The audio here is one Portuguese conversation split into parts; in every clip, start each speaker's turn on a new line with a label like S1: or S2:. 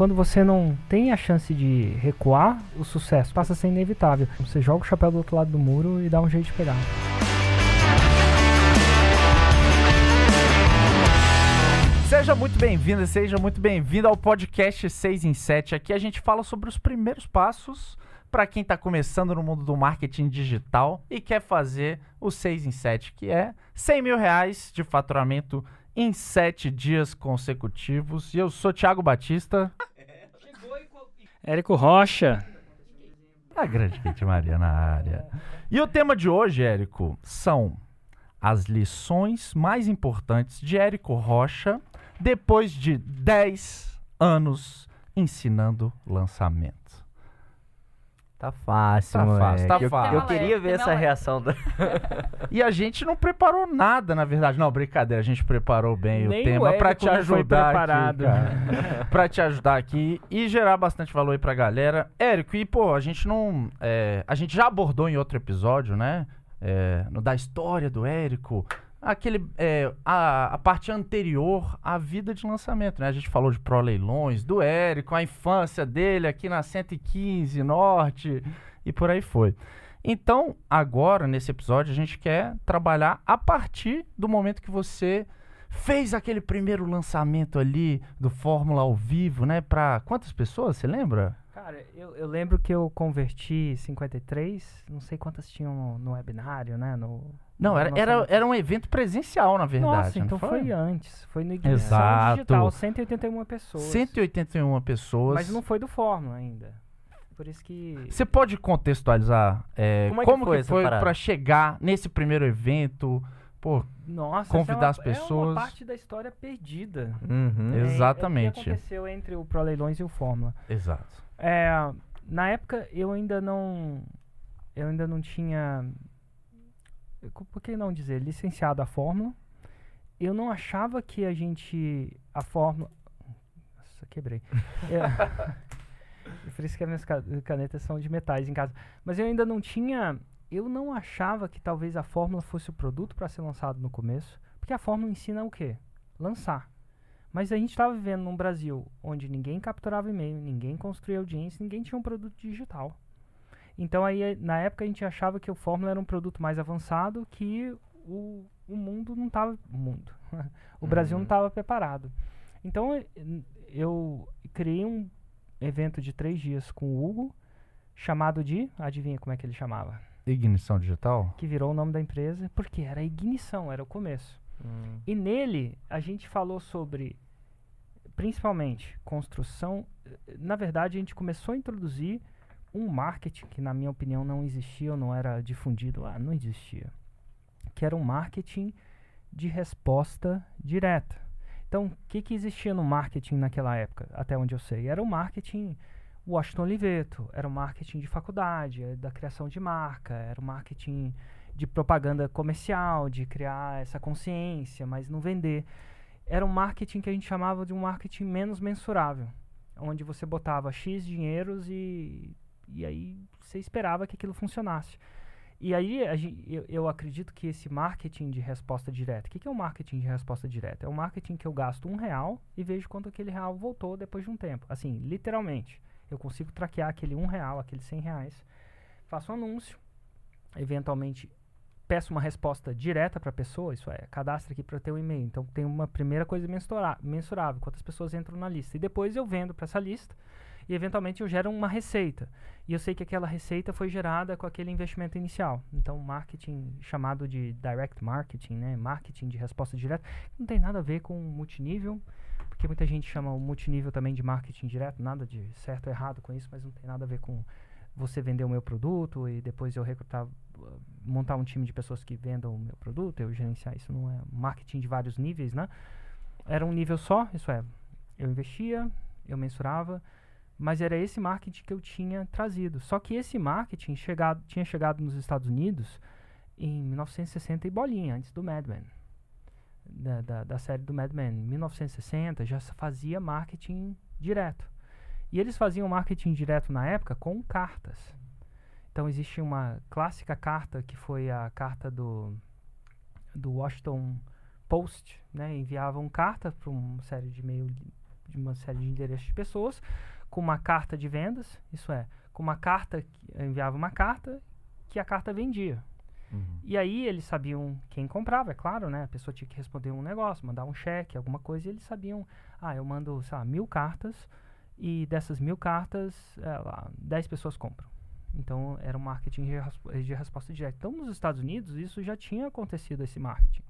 S1: quando você não tem a chance de recuar, o sucesso passa a ser inevitável. Você joga o chapéu do outro lado do muro e dá um jeito de pegar.
S2: Seja muito bem-vindo, seja muito bem-vindo ao podcast 6 em 7. Aqui a gente fala sobre os primeiros passos para quem está começando no mundo do marketing digital e quer fazer o 6 em 7, que é 100 mil reais de faturamento em 7 dias consecutivos. E eu sou Thiago Batista.
S1: Érico Rocha.
S2: A grande Kate Maria na área. E o tema de hoje, Érico, são as lições mais importantes de Érico Rocha depois de 10 anos ensinando lançamento.
S3: Tá fácil,
S2: Tá
S3: moleque.
S2: fácil, tá
S3: eu,
S2: fácil.
S3: eu queria ver essa reação. Da...
S2: E a gente não preparou nada, na verdade. Não, brincadeira, a gente preparou bem
S1: Nem
S2: o tema pra
S1: Érico
S2: te ajudar
S1: preparado.
S2: aqui, cara. pra te ajudar aqui e gerar bastante valor aí pra galera. Érico, e pô, a gente não... é, a gente já abordou em outro episódio, né? É, no da história do Érico. Aquele, é, a, a parte anterior à vida de lançamento, né? A gente falou de Pro Leilões, do Érico, a infância dele aqui na 115 Norte e por aí foi. Então, agora, nesse episódio, a gente quer trabalhar a partir do momento que você fez aquele primeiro lançamento ali do Fórmula ao vivo, né? Pra quantas pessoas, você lembra?
S1: Cara, eu, eu lembro que eu converti 53, não sei quantas tinham no, no webinário, né? No,
S2: Não, era, era, era um evento presencial, na verdade.
S1: Nossa, então foi? antes. Foi no Ignição
S2: Exato.
S1: Digital, 181 pessoas.
S2: 181 pessoas.
S1: Mas não foi do Fórmula ainda. Por isso que.
S2: Você pode contextualizar é,
S3: Como é que
S2: como
S3: foi
S2: que foi pra chegar nesse primeiro evento? Pô,
S1: Nossa,
S2: convidar as
S1: essa é uma, É
S2: pessoas.
S1: uma parte da história perdida.
S3: Uhum.
S1: É, é,
S2: Exatamente.
S1: O que aconteceu entre o Pro Leilões e o Fórmula?
S2: exato.
S1: É, na época eu ainda não eu ainda não tinha por que não dizer licenciado a fórmula. Eu não achava que a gente a fórmula nossa quebrei. É, por isso que as minhas ca- canetas são de metais em casa. Mas eu ainda não tinha eu não achava que talvez a fórmula fosse o produto para ser lançado no começo porque a fórmula ensina o quê? Lançar mas a gente estava vivendo num Brasil onde ninguém capturava e-mail, ninguém construía audiência, ninguém tinha um produto digital. Então aí na época a gente achava que o Fórmula era um produto mais avançado que o, o mundo não estava o mundo. o Brasil não
S3: Uhum.
S1: estava preparado. Então eu criei um evento de três dias com o Hugo chamado de adivinha como é que ele chamava?
S2: Ignição digital?
S1: Que virou o nome da empresa porque era ignição, era o começo.
S3: Hum.
S1: E nele a gente falou sobre, principalmente, construção. Na verdade, a gente começou a introduzir um marketing que, na minha opinião, não existia ou não era difundido lá, não existia. Que era um marketing de resposta direta. Então, o que, que existia no marketing naquela época, até onde eu sei? Era o marketing Washington Oliveto, era o marketing de faculdade, eh, da criação de marca, era o marketing de propaganda comercial, de criar essa consciência, mas não vender. Era um marketing que a gente chamava de um marketing menos mensurável, onde você botava X dinheiros e, e aí você esperava que aquilo funcionasse. E aí eu, eu acredito que esse marketing de resposta direta, o que, que é um marketing de resposta direta? É um marketing que eu gasto um real e vejo quanto aquele real voltou depois de um tempo. Assim, literalmente. Eu consigo traquear aquele um real, aqueles 100 reais, faço um anúncio, eventualmente peço uma resposta direta para a pessoa, isso é, cadastra aqui para ter o e-mail. Então tem uma primeira coisa mensurável, quantas pessoas entram na lista. E depois eu vendo para essa lista e eventualmente eu gero uma receita. E eu sei que aquela receita foi gerada com aquele investimento inicial. Então marketing chamado de direct marketing, né, marketing de resposta direta, não tem nada a ver com multinível, porque muita gente chama o multinível também de marketing direto, nada de certo ou errado com isso, mas não tem nada a ver com você vender o meu produto e depois eu recrutar, uh, montar um time de pessoas que vendam o meu produto, eu gerenciar isso não é marketing de vários níveis, né? Era um nível só, isso é, eu investia, eu mensurava, mas era esse marketing que eu tinha trazido. Só que esse marketing chegado, tinha chegado nos Estados Unidos em 1960 e bolinha, antes do Mad Men. Da, da, da série do Mad Men. Em 1960 já fazia marketing direto. E eles faziam marketing direto na época com cartas. Então existe uma clássica carta que foi a carta do, do Washington Post, né? Enviavam carta para uma série de e-mail de uma série de endereços de pessoas com uma carta de vendas, isso é, com uma carta, enviava uma carta que a carta vendia.
S2: Uhum.
S1: E aí eles sabiam quem comprava, é claro, né? A pessoa tinha que responder um negócio, mandar um cheque, alguma coisa, e eles sabiam, ah, eu mando, sei lá, mil cartas, e dessas mil cartas, é, lá, 10 pessoas compram. Então era um marketing de, resp- de resposta direta. Então nos Estados Unidos isso já tinha acontecido esse marketing.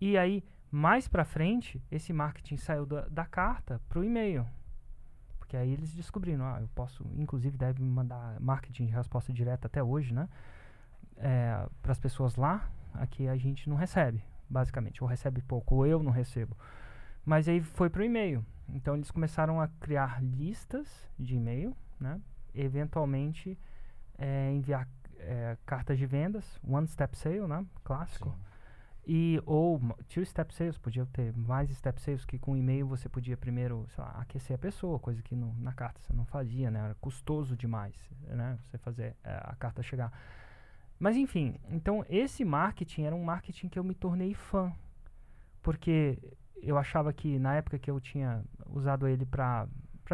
S1: E aí mais para frente esse marketing saiu da, da carta para o e-mail, porque aí eles descobriram, ah, eu posso, inclusive deve mandar marketing de resposta direta até hoje, né? para as pessoas lá, aqui a gente não recebe, basicamente, ou recebe pouco, ou eu não recebo. Mas aí foi para o e-mail. Então eles começaram a criar listas de e-mail, né? Eventualmente é, enviar é, cartas de vendas, one step sale, né? Clássico. E ou two step sales, podia ter mais step sales que com e-mail você podia primeiro, sei lá, aquecer a pessoa, coisa que no- na carta você não fazia, né? Era custoso demais, né? Você fazer é, a carta chegar. Mas enfim, então esse marketing era um marketing que eu me tornei fã, porque eu achava que na época que eu tinha usado ele para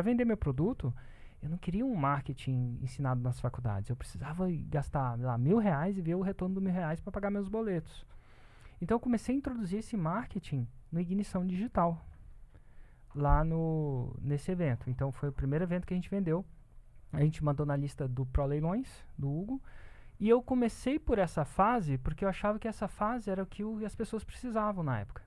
S1: vender meu produto, eu não queria um marketing ensinado nas faculdades. Eu precisava gastar lá, mil reais e ver o retorno do mil reais para pagar meus boletos. Então eu comecei a introduzir esse marketing no Ignição Digital, lá no, nesse evento. Então foi o primeiro evento que a gente vendeu. A gente mandou na lista do Pro Leilões, do Hugo. E eu comecei por essa fase porque eu achava que essa fase era o que o- as pessoas precisavam na época.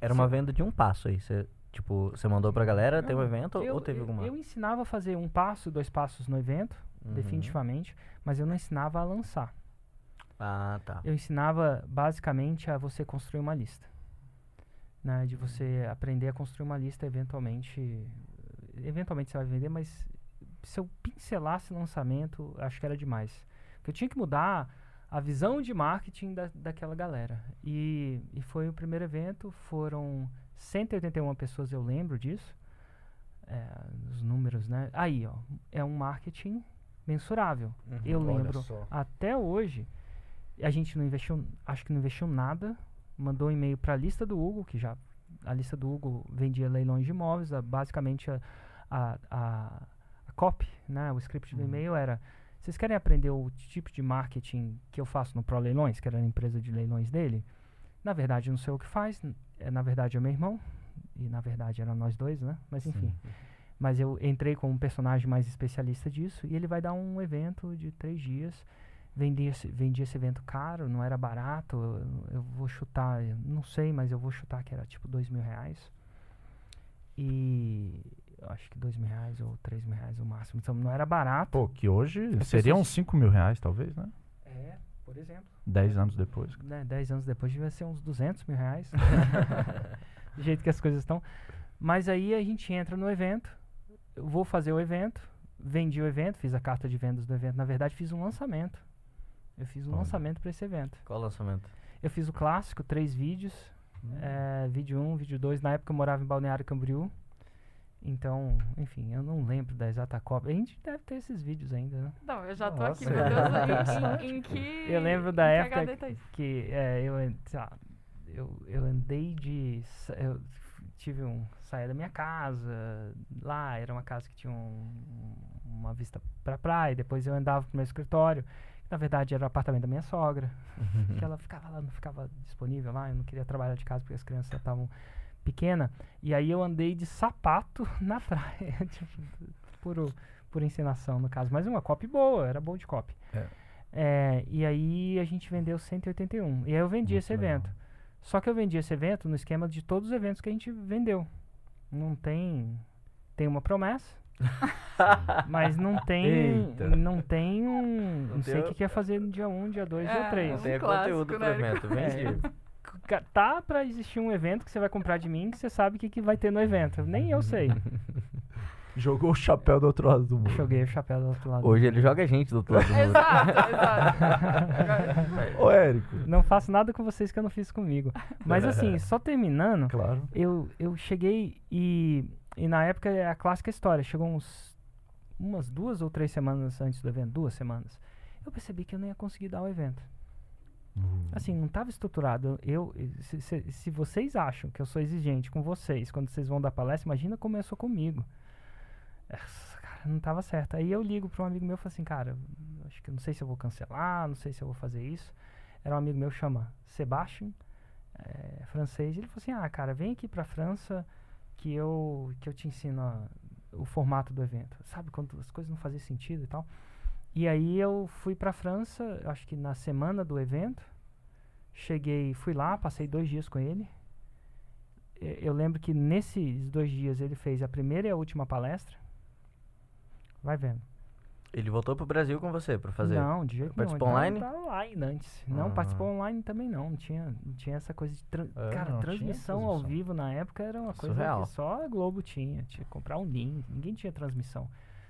S3: Era uma venda de um passo aí. Você, tipo, você mandou pra galera, tem um evento
S1: eu,
S3: ou teve
S1: eu-
S3: alguma?
S1: Eu ensinava a fazer um passo, dois passos no evento,
S3: Uhum.
S1: definitivamente, mas eu não ensinava a lançar.
S3: Ah, tá.
S1: Eu ensinava basicamente a você construir uma lista. Né, de você aprender a construir uma lista eventualmente. Eventualmente você vai vender, mas se eu pincelasse lançamento, acho que era demais. Porque eu tinha que mudar a visão de marketing da, daquela galera. E, e foi o primeiro evento, foram 181 pessoas, eu lembro disso. É, os números, né? Aí, ó, é um marketing mensurável. Eu
S2: Olha
S1: lembro até hoje, a gente não investiu, acho que não investiu nada. Mandou um e-mail para a lista do Hugo, que já a lista do Hugo vendia leilões de imóveis. a- basicamente, a, a, a, a copy, né, o script do
S3: Uhum.
S1: e-mail era: vocês querem aprender o tipo de marketing que eu faço no Pro Leilões, que era a empresa de leilões dele? Na verdade, não sei o que faz. é, na verdade, é meu irmão. E na verdade, eram nós dois, né? Mas enfim. Mas eu entrei como um personagem mais especialista disso e ele vai dar um evento de três dias. Vendia esse, vendia esse evento caro, não era barato. Eu, eu vou chutar, eu não sei, mas eu vou chutar que era tipo dois mil reais. E acho que dois mil reais ou três mil reais o máximo. Então não era barato.
S2: Pô, que hoje
S1: As
S2: seria
S1: pessoas-
S2: uns 5 mil reais, talvez, né?
S1: É, por exemplo.
S2: 10 anos depois.
S1: né, 10 anos depois devia ser uns 200 mil reais. do jeito que as coisas estão. Mas aí a gente entra no evento, eu vou fazer o evento, vendi o evento, fiz a carta de vendas do evento. Na verdade, fiz um lançamento. Eu fiz um
S2: Olha.
S1: lançamento para esse evento.
S3: Qual lançamento?
S1: Eu fiz o clássico, três vídeos. é, vídeo 1, um, vídeo 2. Na época eu morava em Balneário Camboriú. Então, enfim, eu não lembro da exata cópia. A gente deve ter esses vídeos ainda, né?
S4: Não, eu já tô
S2: Nossa.
S4: aqui curiosa em, em, em que.
S1: Eu lembro da
S4: que
S1: época
S4: HD tá
S1: que é, eu, an- sei lá, eu, eu andei de. Eu tive um. saí da minha casa. Lá era uma casa que tinha um- uma vista pra praia. Depois eu andava pro meu escritório. que Na verdade era o apartamento da minha sogra. que ela ficava lá, não ficava disponível lá. Eu não queria trabalhar de casa porque as crianças estavam pequenas. E aí eu andei de sapato na praia. tipo, por, por encenação, no caso. Mas uma copy boa, era boa de copy.
S2: É.
S1: É, e aí a gente vendeu 181. E aí eu vendi
S2: Muito
S1: esse
S2: legal.
S1: evento. Só que eu vendi esse evento no esquema de todos os eventos que a gente vendeu. Não tem. Tem uma promessa. mas não tem.
S2: Eita.
S1: Não tem um. Não,
S3: Não
S1: sei o que,
S3: o-
S1: que é fazer no dia 1, dia 2, dia
S4: É,
S1: 3.
S4: um
S3: Não tem
S4: clássico,
S3: conteúdo pro
S4: né?
S3: evento, vendi.
S1: Tá pra existir um evento que você vai comprar de mim que você sabe o que, que vai ter no evento. Nem eu sei.
S2: Jogou o chapéu do outro lado do mundo.
S1: Joguei o chapéu do outro lado.
S3: Hoje ele joga a gente do outro lado do mundo.
S4: Exato, exato.
S2: Ô, Érico.
S1: Não faço nada com vocês que eu não fiz comigo. Mas assim, só terminando,
S2: Claro.
S1: eu, eu cheguei e, e na época é a clássica história. Chegou uns umas duas ou três semanas antes do evento, duas semanas. Eu percebi que eu não ia conseguir dar o evento. Assim, não estava estruturado. Eu, se, se- se vocês acham que eu sou exigente com vocês quando vocês vão dar palestra, imagina como eu sou comigo. Essa, cara, não estava certo. Aí eu ligo para um amigo meu e falo assim, cara, acho que não sei se eu vou cancelar, não sei se eu vou fazer isso. Era um amigo meu chama Sebastian, é, francês. Ele falou assim, ah, cara, vem aqui para França que eu que eu te ensino a- o formato do evento. Sabe quando as coisas não faziam sentido e tal. E aí eu fui para França, acho que na semana do evento. Cheguei, fui lá, passei dois dias com ele. Eu lembro que nesses dois dias ele fez a primeira e a última palestra. Vai vendo.
S3: Ele voltou pro Brasil com você pra fazer?
S1: Não, de jeito nenhum.
S3: Participou online?
S1: Online antes. Não,
S3: Ah.
S1: participou online também não. Não tinha, não tinha essa coisa de. tran-
S2: É,
S1: Cara,
S2: tinha
S1: transmissão ao
S2: transmissão.
S1: vivo na época era uma coisa
S3: Surreal.
S1: que só a Globo tinha. Tinha que comprar um link. Ninguém tinha transmissão.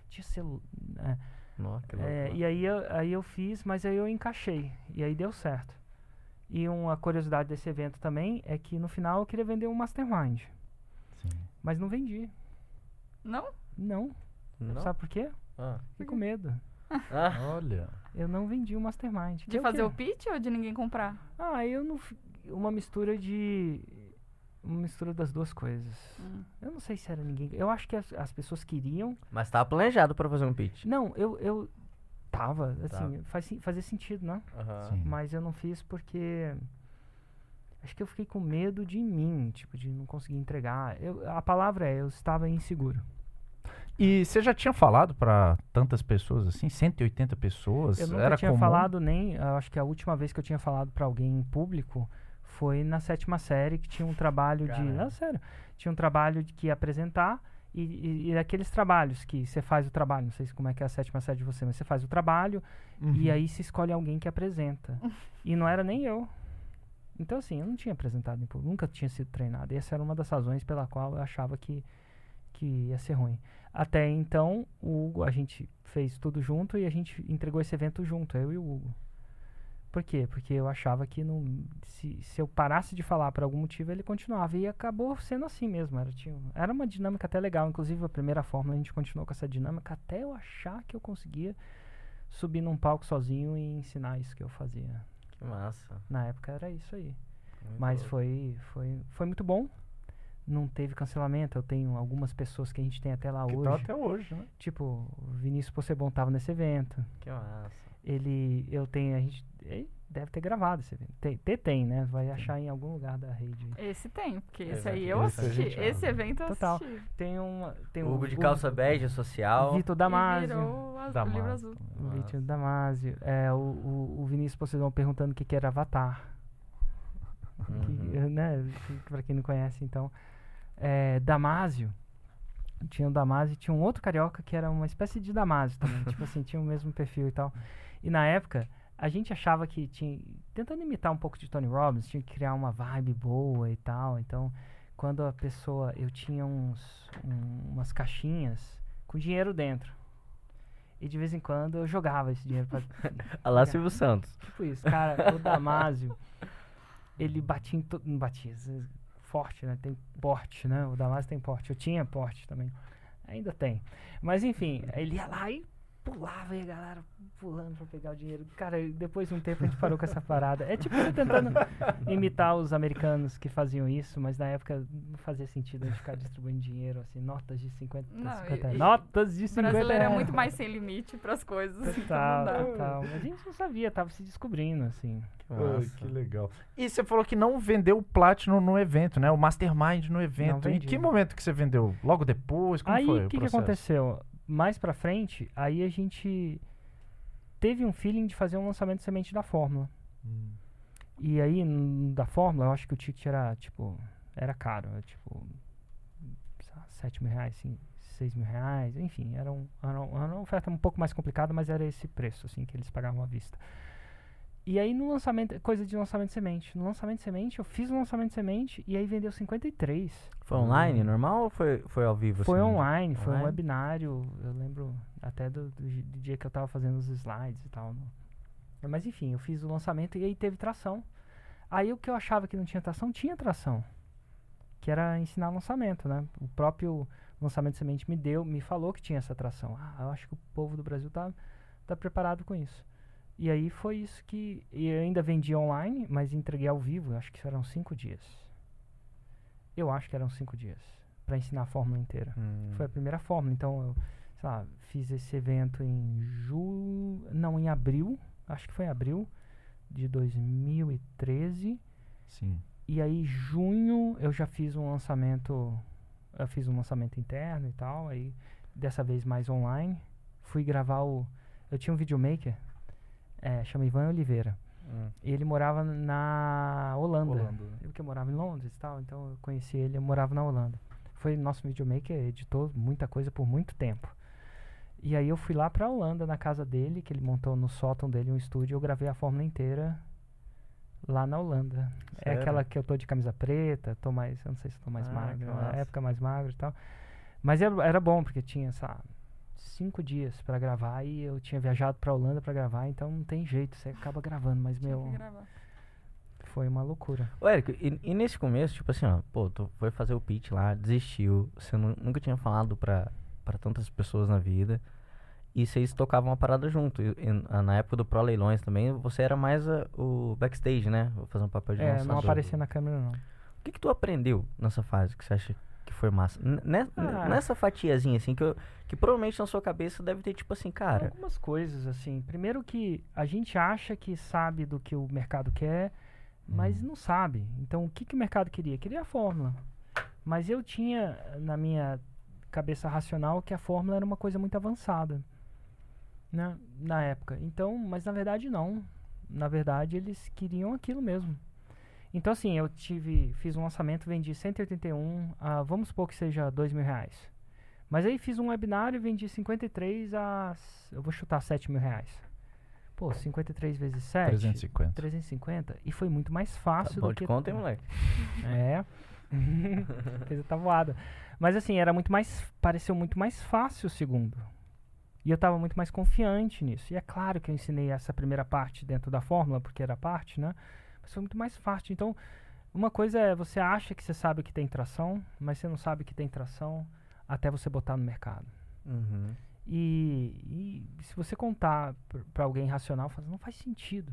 S1: Tinha celular.
S3: Nossa, que
S1: É, e aí eu, aí eu fiz, mas aí eu encaixei. E aí deu certo. E uma curiosidade desse evento também é que no final eu queria vender um Mastermind.
S2: Sim.
S1: Mas não vendi.
S4: Não?
S1: Não.
S3: Não?
S1: Sabe por quê?
S3: Ah.
S1: Fiquei com medo.
S3: Ah,
S2: Olha.
S1: Eu não vendi o Mastermind. Que
S4: De
S1: é
S4: fazer o pitch ou de ninguém comprar?
S1: Ah, eu não. Uma mistura de. Uma mistura das duas coisas.
S4: Hum.
S1: Eu não sei se era ninguém. Eu acho que as, as pessoas queriam.
S3: mas tava planejado pra fazer um pitch.
S1: Não, eu. eu tava, assim. Faz, fazia sentido, né?
S2: Sim.
S1: Mas eu não fiz porque. Acho que eu fiquei com medo de mim, tipo, de não conseguir entregar. Eu, a palavra é, eu estava inseguro.
S2: E você já tinha falado pra tantas pessoas assim? 180 pessoas?
S1: Eu nunca
S2: Era
S1: tinha
S2: comum?
S1: falado nem. Acho que a última vez que eu tinha falado pra alguém em público foi na sétima série, que tinha um trabalho de.
S3: Caramba.
S1: Não, sério. Tinha um trabalho de que apresentar. E, e, e aqueles trabalhos que você faz o trabalho, não sei se como é que é a sétima série de você, mas você faz o trabalho e
S2: Uhum.
S1: aí se escolhe alguém que apresenta. e não era nem eu. Então, assim, eu não tinha apresentado em público, nunca tinha sido treinado. E essa era uma das razões pela qual eu achava que, que ia ser ruim. Até então, o Hugo, a gente fez tudo junto e a gente entregou esse evento junto, eu e o Hugo. Por quê? Porque eu achava que não, se, se eu parasse de falar por algum motivo, ele continuava. E acabou sendo assim mesmo. Era, tinha, era uma dinâmica até legal. Inclusive, a primeira fórmula a gente continuou com essa dinâmica até eu achar que eu conseguia subir num palco sozinho e ensinar isso que eu fazia.
S3: Que massa.
S1: Na época era isso aí.
S3: Muito
S1: Mas foi, foi, foi muito bom. Não teve cancelamento. Eu tenho algumas pessoas que a gente tem até lá
S2: Que
S1: hoje.
S2: tá até hoje, né?
S1: Tipo, o Vinícius Possebon tava nesse evento.
S3: Que massa.
S1: Ele, eu tenho, a gente ele deve ter gravado esse evento. Tem, ter tem, né? Vai achar em algum lugar da rede.
S4: Esse tem, porque esse
S3: Exato.
S4: aí eu
S2: Esse
S4: assisti. Esse
S2: ama.
S4: evento eu
S1: Total.
S4: assisti.
S1: Tem uma, tem
S3: O
S1: um
S3: Hugo de calça bege social.
S1: Vitor
S4: E
S1: Damasio.
S4: virou o
S2: Damasio.
S4: livro azul.
S1: O Vitor Damasio. É, o, o, o Vinícius Poseidon perguntando o que, que era Avatar. que,
S3: Uhum.
S1: né, que- pra quem não conhece, então. É, Damásio. Tinha o Damásio e tinha um outro carioca que era uma espécie de Damásio também. tipo assim, tinha o mesmo perfil e tal. E na época, a gente achava que tinha. Tentando imitar um pouco de Tony Robbins, tinha que criar uma vibe boa e tal. Então, quando a pessoa. Eu tinha uns, um- umas caixinhas com dinheiro dentro. E de vez em quando eu jogava esse dinheiro pra.
S3: Olha lá, Silvio Santos.
S1: Tipo isso, cara, o Damásio, ele batia em todo. Não batia, forte, né? Tem porte, né? O Damásio tem porte. Eu tinha porte também. Ainda tem. Mas enfim, ele ia lá e pulava e a galera pulando pra pegar o dinheiro. Cara, e depois de um tempo a gente parou com essa parada. É tipo você tentando imitar os americanos que faziam isso, mas na época não fazia sentido a gente ficar distribuindo dinheiro, assim, notas de 50,
S4: Não,
S1: 50
S4: e-
S1: Notas de
S4: O
S1: 50
S4: brasileiro é muito mais sem limite pras coisas. então
S1: Total,
S4: dá.
S1: total. Mas a gente não sabia, tava se descobrindo, assim.
S3: Que
S2: Ai, que legal. E você falou que não vendeu o Platinum no evento, né? O Mastermind no evento. Em que momento que você vendeu? Logo depois? Como
S1: aí
S2: foi
S1: o
S2: o
S1: que, que aconteceu? Mais pra frente, aí a gente teve um feeling de fazer um lançamento de semente da fórmula.
S2: Hum.
S1: E aí, da fórmula, eu acho que o ticket era, tipo, era caro. Era, tipo, sei lá, 7 mil reais, assim, 6 mil reais. Enfim, era, um, era, um- era uma oferta um pouco mais complicada, mas era esse preço, assim, que eles pagavam à vista. E aí, no lançamento, coisa de lançamento de semente. No lançamento de semente, eu fiz o lançamento de semente e aí vendeu 53.
S3: Foi online, normal ou foi, foi ao vivo?
S1: Foi
S3: assim?
S1: online, foi um
S3: Online?
S1: webinário. Eu lembro até do, do do dia que eu tava fazendo os slides e tal. Mas enfim, eu fiz o lançamento e aí teve tração. Aí o que eu achava que não tinha tração, tinha tração. Que era ensinar lançamento, né? O próprio lançamento de semente me deu, me falou que tinha essa tração. Ah, eu acho que o povo do Brasil tá, tá preparado com isso. E aí foi isso que. E eu ainda vendi online, mas entreguei ao vivo, acho que eram cinco dias. Eu acho que eram cinco dias. Pra ensinar a fórmula inteira.
S3: Hum.
S1: Foi a primeira fórmula. Então eu, sei lá, fiz esse evento em ju... Não, em abril. Acho que foi em abril de 2013.
S2: Sim.
S1: E aí, junho, eu já fiz um lançamento. Eu fiz um lançamento interno e tal. Aí, dessa vez mais online. Fui gravar o. Eu tinha um videomaker. É, chama Ivan Oliveira.
S3: Hum.
S1: E ele morava na Holanda.
S2: Holanda, né?
S1: Eu que morava em Londres e tal. Então eu conheci ele, eu morava na Holanda. Foi nosso videomaker, editou muita coisa por muito tempo. E aí eu fui lá pra Holanda, na casa dele, que ele montou no sótão dele um estúdio. Eu gravei a fórmula inteira lá na Holanda. É
S3: Sério?
S1: aquela que eu tô de camisa preta, tô mais, eu não sei se tô mais
S3: Ah,
S1: magro, na época mais magro e tal. Mas era, era bom, porque tinha, sabe, cinco dias pra gravar e eu tinha viajado pra Holanda pra gravar, então não tem jeito, você acaba gravando, mas
S4: Tinha
S1: meu,
S4: que gravar.
S1: foi uma loucura.
S3: Ô, Érico, e, e nesse começo, tipo assim, ó, pô, tu foi fazer o pitch lá, desistiu, você nu- nunca tinha falado pra, pra tantas pessoas na vida, e vocês tocavam uma parada junto. E, e na- época do Pro Leilões também, você era mais a- o backstage, né? Vou fazer um papel de
S1: É, não aparecia na câmera não.
S3: O que que tu aprendeu nessa fase que você acha que foi massa? N- ne-
S1: Ah.
S3: Nessa fatiazinha, assim, que, eu- que provavelmente na sua cabeça deve ter, tipo assim, cara...
S1: Algumas coisas, assim. Primeiro que a gente acha que sabe do que o mercado quer, mas
S3: Uhum.
S1: não sabe. Então, o que, que o mercado queria? Queria a fórmula. Mas eu tinha na minha cabeça racional que a fórmula era uma coisa muito avançada, né? Na época. Então, mas na verdade não. Na verdade, eles queriam aquilo mesmo. Então, assim, eu tive, fiz um lançamento, vendi 181, a, vamos supor que seja dois mil reais. Mas aí fiz um webinar e vendi 53 a, eu vou chutar 7 mil reais. Pô, 53 vezes 7,
S2: 350.
S1: 350. E foi muito mais
S3: Tá
S1: fácil
S3: bom
S1: do
S3: de
S1: que...
S3: conta, hein, moleque?
S1: É. Fez a tabuada. Mas assim, era muito mais. Pareceu muito mais fácil o segundo. E eu tava muito mais confiante nisso. E é claro que eu ensinei essa primeira parte dentro da fórmula, porque era parte, né? Foi muito mais fácil. Então, uma coisa é você acha que você sabe que tem tração, mas você não sabe que tem tração até você botar no mercado.
S3: Uhum.
S1: E, e se você contar pra alguém racional, fala, não faz sentido.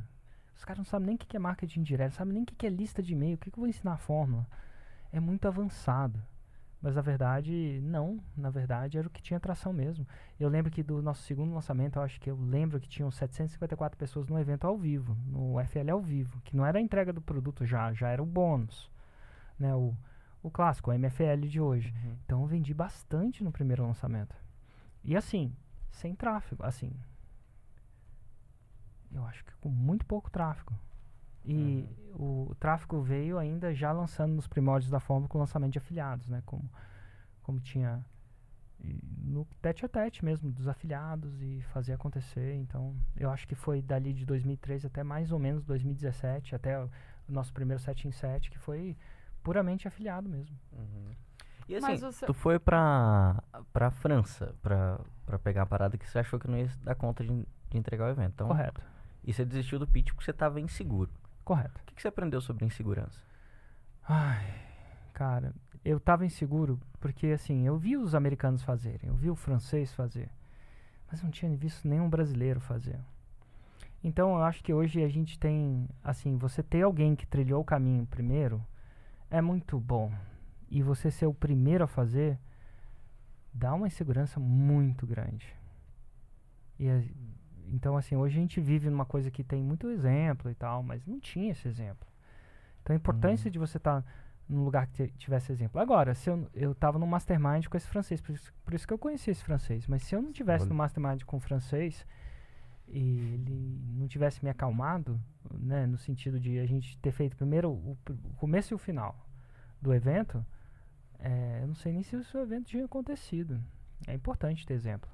S1: Os caras não sabem nem o que que é marketing direto, não sabem nem o que que é lista de e-mail, o que, que eu vou ensinar a fórmula. É muito avançado. Mas na verdade, não. Na verdade, era o que tinha atração mesmo. Eu lembro que do nosso segundo lançamento, eu acho que eu lembro que tinham 754 pessoas no evento ao vivo, no FL ao vivo, que não era a entrega do produto já, já era o bônus. Né? O, o clássico, o MFL de hoje.
S3: Uhum.
S1: Então eu vendi bastante no primeiro lançamento. E assim, sem tráfego, assim. Eu acho que com muito pouco tráfego. E o, tráfego veio ainda já lançando nos primórdios da forma com o lançamento de afiliados, né? Como, como tinha no tete a tete mesmo, dos afiliados e fazer acontecer. Então, eu acho que foi dali de 2013 até mais ou menos 2017, até o, nosso primeiro 7 em 7, que foi puramente afiliado mesmo.
S3: Uhum. E assim,
S4: você-
S3: tu foi pra, pra França pra, pra pegar a parada que você achou que não ia dar conta de, de entregar o evento. Então,
S1: Correto.
S3: E você desistiu do pitch porque você tava inseguro.
S1: Correto.
S3: O que, que você aprendeu sobre insegurança?
S1: Ai, cara, eu tava inseguro porque assim, eu vi os americanos fazerem, eu vi o francês fazer, mas não tinha visto nenhum brasileiro fazer. Então eu acho que hoje a gente tem, assim, você ter alguém que trilhou o caminho primeiro é muito bom. E você ser o primeiro a fazer dá uma insegurança muito grande. E então assim, hoje a gente vive numa coisa que tem muito exemplo e tal, mas não tinha esse exemplo. Então a importância de você estar num lugar que tivesse exemplo. Agora, se eu, eu tava no mastermind com esse francês, por isso, por isso que eu conheci esse francês. Mas se eu não tivesse
S3: Olha.
S1: no mastermind com o francês e ele não tivesse me acalmado, né, no sentido de a gente ter feito primeiro o, o começo e o final do evento, é, eu não sei nem se o seu evento tinha acontecido. É importante ter exemplo.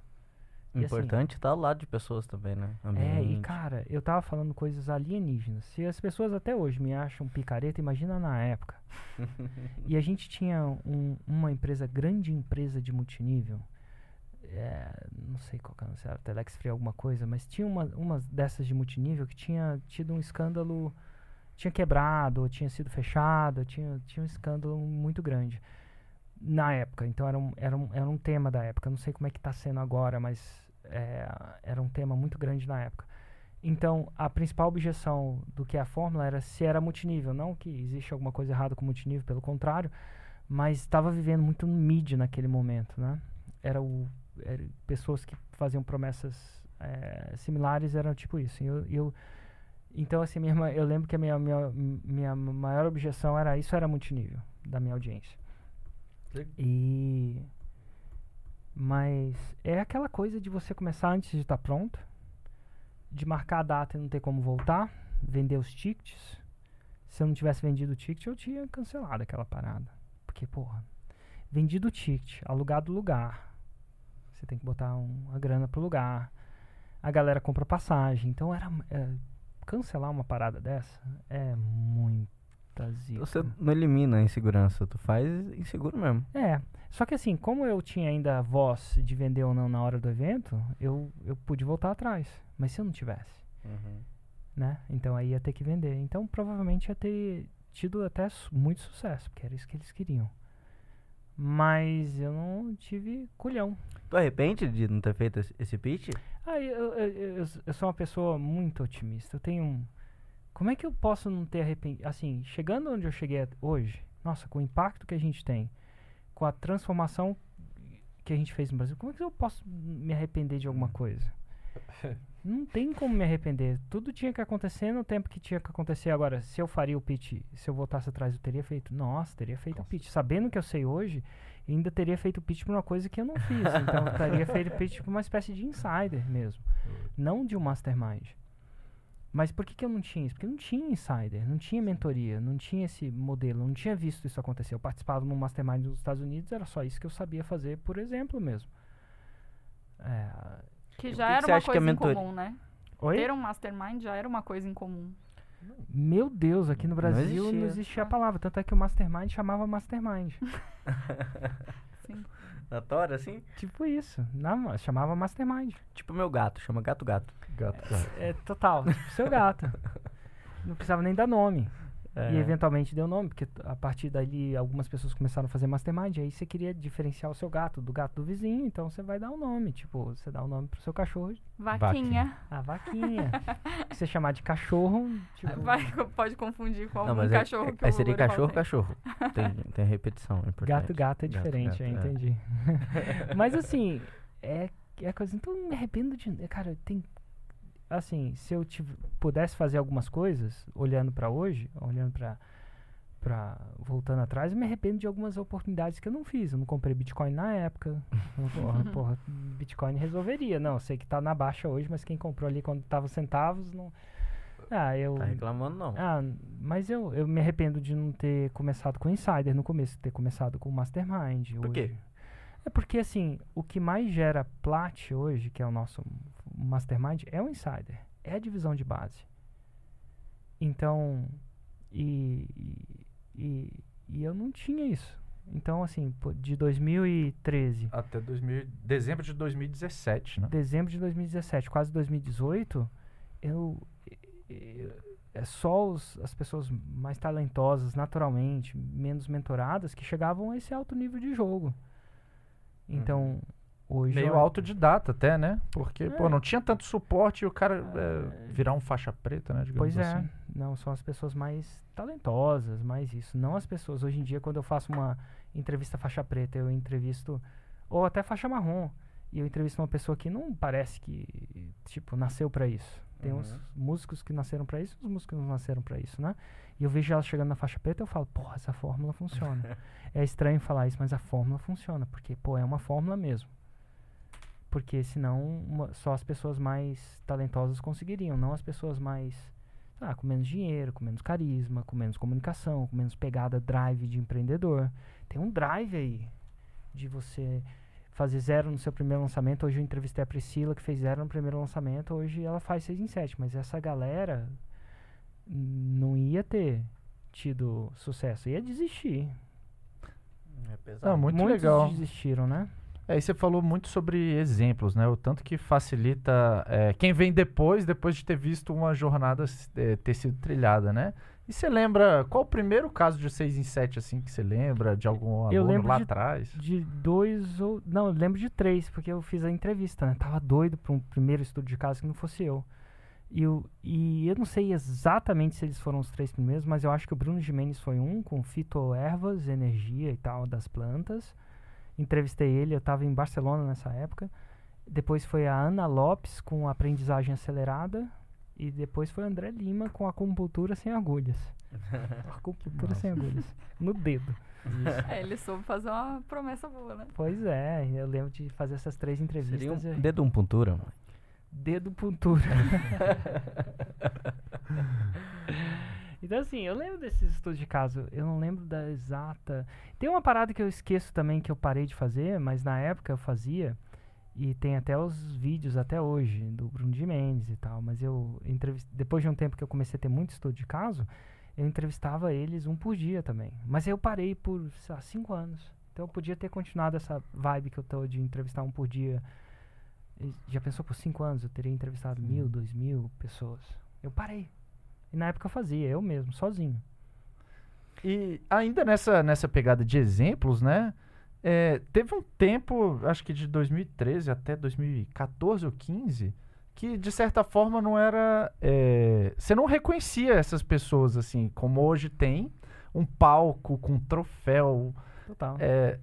S1: Assim-
S3: Importante estar ao lado de pessoas também, né?
S1: É, e
S3: Ambiente.
S1: cara, eu tava falando coisas alienígenas. Se as pessoas até hoje me acham picareta, imagina na época. e a gente tinha um- uma empresa, grande empresa de multinível. é, não sei qual que era, se era Telex Free alguma coisa, mas tinha uma, uma dessas de multinível que tinha tido um escândalo, tinha quebrado, tinha sido fechado, tinha, tinha um escândalo muito grande na época. Então era um, era um, era um tema da época. Não sei como é que está sendo agora, mas é, era um tema muito grande na época. Então, a principal objeção do que é a fórmula era se era multinível. Não que existe alguma coisa errada com multinível, pelo contrário, mas estava vivendo muito no mid naquele momento, né? Era o era pessoas que faziam promessas eh, similares eram tipo isso. Eu, eu então assim, minha, eu lembro que a minha, minha, minha maior objeção era isso era multinível da minha audiência. E mas é aquela coisa de você começar antes de estar pronto, de marcar a data e não ter como voltar, vender os tickets. Se eu não tivesse vendido o ticket, eu tinha cancelado aquela parada. Porque, porra, vendido o ticket, alugado o lugar. Você tem que botar um, a grana pro lugar. A galera compra passagem. Então era. é, cancelar uma parada dessa é muita zica.
S3: Você não elimina a insegurança, tu faz inseguro mesmo.
S1: É. Só que assim, como eu tinha ainda a voz de vender ou não na hora do evento, eu, eu pude voltar atrás. Mas se eu não tivesse, né? Então aí ia ter que vender. Então provavelmente ia ter tido até su- muito sucesso, porque era isso que eles queriam. Mas eu não tive culhão.
S3: Tu arrepende de não ter feito esse, pitch?
S1: Ah, eu, eu, eu- eu sou uma pessoa muito otimista. Eu tenho um. Como é que eu posso não ter arrependido? Assim, chegando onde eu cheguei hoje, nossa, com o impacto que a gente tem, com a transformação que a gente fez no Brasil, como é que eu posso me arrepender de alguma coisa? Não tem como me arrepender. Tudo tinha que acontecer no tempo que tinha que acontecer. Agora, se eu faria o pitch, se eu voltasse atrás, eu teria feito. Nossa, teria feito o pitch. Sabendo o que eu sei hoje, ainda teria feito o pitch pra uma coisa que eu não fiz. Então, eu teria feito o pitch pra uma espécie de insider mesmo. Não de um mastermind. Mas por que, que eu não tinha isso? Porque não tinha insider, não tinha mentoria, não tinha esse modelo, não tinha visto isso acontecer. Eu participava num mastermind nos Estados Unidos, era só isso que eu sabia fazer, por exemplo mesmo. É,
S4: Que já
S3: que
S4: era
S3: que
S4: uma
S3: a
S4: coisa em
S3: mentoria-
S4: comum, né?
S1: Oi?
S4: Ter um mastermind já era uma coisa em comum.
S1: Meu Deus, aqui no
S3: Não
S1: Brasil não
S3: existia.
S1: existia a palavra. Tanto é que o Mastermind chamava Mastermind.
S4: Sim.
S3: Na tora, assim?
S1: tipo isso. Não, chamava Mastermind.
S3: Tipo meu gato, chama gato gato.
S2: Gato, gato.
S1: É total, tipo seu gato. Não precisava nem dar nome.
S3: É.
S1: E eventualmente deu nome, porque a partir dali algumas pessoas começaram a fazer mastermind. Aí você queria diferenciar o seu gato do gato do vizinho, então você vai dar um nome. Tipo, você dá o um nome pro seu cachorro,
S4: Vaquinha.
S1: a vaquinha. Se você chamar de cachorro, tipo.
S4: Vai, pode confundir com
S3: Não,
S4: algum
S3: mas é-
S4: cachorro
S3: é,
S4: que
S3: aí seria cachorro,
S4: tem.
S3: cachorro. Tem, tem repetição, é importante.
S1: Gato, gato é
S3: Gato,
S1: diferente,
S3: gato, é.
S1: entendi. Mas assim, é, é coisa. Então eu me arrependo de. Cara, tem. Assim, se eu tiv- pudesse fazer algumas coisas, olhando pra hoje, olhando pra, pra. voltando atrás, eu me arrependo de algumas oportunidades que eu não fiz. Eu não comprei Bitcoin na época. Porra, porra, Bitcoin resolveria. Não, sei que tá na baixa hoje, mas quem comprou ali quando tava centavos, não. Ah, eu.
S3: Tá reclamando não.
S1: Ah, mas eu, eu me arrependo de não ter começado com Insider no começo, ter começado com Mastermind.
S3: Por quê?
S1: hoje. É porque, assim, o que mais gera Plat hoje, que é o nosso Mastermind, é o Insider. É a divisão de base. Então, e, e, e, eu não tinha isso. Então, assim, de 2013
S2: Até 2000, dezembro de 2017, né?
S1: dezembro de 2017, quase 2018, eu, eu- é só os- as pessoas mais talentosas, naturalmente, menos mentoradas, que chegavam a esse alto nível de jogo. Então, hoje.
S2: Meio
S1: eu-
S2: autodidata até, né? Porque,
S1: É.
S2: pô, não tinha tanto suporte e o cara é, virar um faixa preta, né? Digamos
S1: Pois é,
S2: assim.
S1: não são as pessoas mais talentosas, mais isso. Não as pessoas. Hoje em dia, quando eu faço uma entrevista faixa preta, eu entrevisto. Ou até faixa marrom. E eu entrevisto uma pessoa que não parece que, tipo, nasceu pra isso. Tem uns
S2: Uhum.
S1: músicos que nasceram pra isso, uns músicos que não nasceram pra isso, né? E eu vejo ela chegando na faixa preta e eu falo, porra, essa fórmula funciona. é estranho falar isso, mas a fórmula funciona, porque, pô, é uma fórmula mesmo. Porque senão uma- só as pessoas mais talentosas conseguiriam, não as pessoas mais ah, com menos dinheiro, com menos carisma, com menos comunicação, com menos pegada drive de empreendedor. Tem um drive aí de você fazer zero no seu primeiro lançamento. Hoje eu entrevistei a Priscila, que fez zero no primeiro lançamento. Hoje ela faz seis em sete. Mas essa galera não ia ter tido sucesso. Ia desistir.
S3: É pesado.
S2: Ah, muito
S1: Muitos
S2: legal.
S1: desistiram, né?
S2: É, e você falou muito sobre exemplos, né? O tanto que facilita é, quem vem depois, depois de ter visto uma jornada é, ter sido trilhada, né? E você lembra, qual o primeiro caso de 6 em 7, assim, que você lembra de algum aluno
S1: Eu lembro
S2: lá
S1: de-
S2: atrás?
S1: De dois ou. Não, eu lembro de três, porque eu fiz a entrevista, né? Tava doido pra um primeiro estudo de caso que não fosse eu. E, o, e eu não sei exatamente se eles foram os três primeiros, mas eu acho que o Bruno Jimenez foi um, com fitoervas, energia e tal das plantas. Entrevistei ele, eu estava em Barcelona nessa época. Depois foi a Ana Lopes com aprendizagem acelerada. E depois foi o André Lima com acupuntura sem agulhas. acupuntura sem agulhas. No dedo.
S4: É, ele soube fazer uma promessa boa, né?
S1: Pois é, eu lembro de fazer essas três entrevistas.
S3: Seria um
S1: e-
S3: dedo um puntura, mano.
S1: Dedo puntura. então, assim, eu lembro desses estudos de caso. Eu não lembro da exata. Tem uma parada que eu esqueço também que eu parei de fazer, mas na época eu fazia. E tem até os vídeos até hoje do Bruno de Mendes e tal. Mas eu entrevist... depois de um tempo que eu comecei a ter muito estudo de caso, eu entrevistava eles um por dia também. Mas eu parei por sei lá, cinco anos. Então eu podia ter continuado essa vibe que eu tô de entrevistar um por dia. Já pensou por cinco anos eu teria entrevistado mil, dois mil pessoas? Eu parei. E na época eu fazia, eu mesmo, sozinho.
S2: E ainda nessa, nessa pegada de exemplos, né? é, teve um tempo, acho que de 2013 até 2014 ou 15, que de certa forma não era. é, você não reconhecia essas pessoas assim, como hoje tem um palco com um troféu.
S1: Total.
S2: é,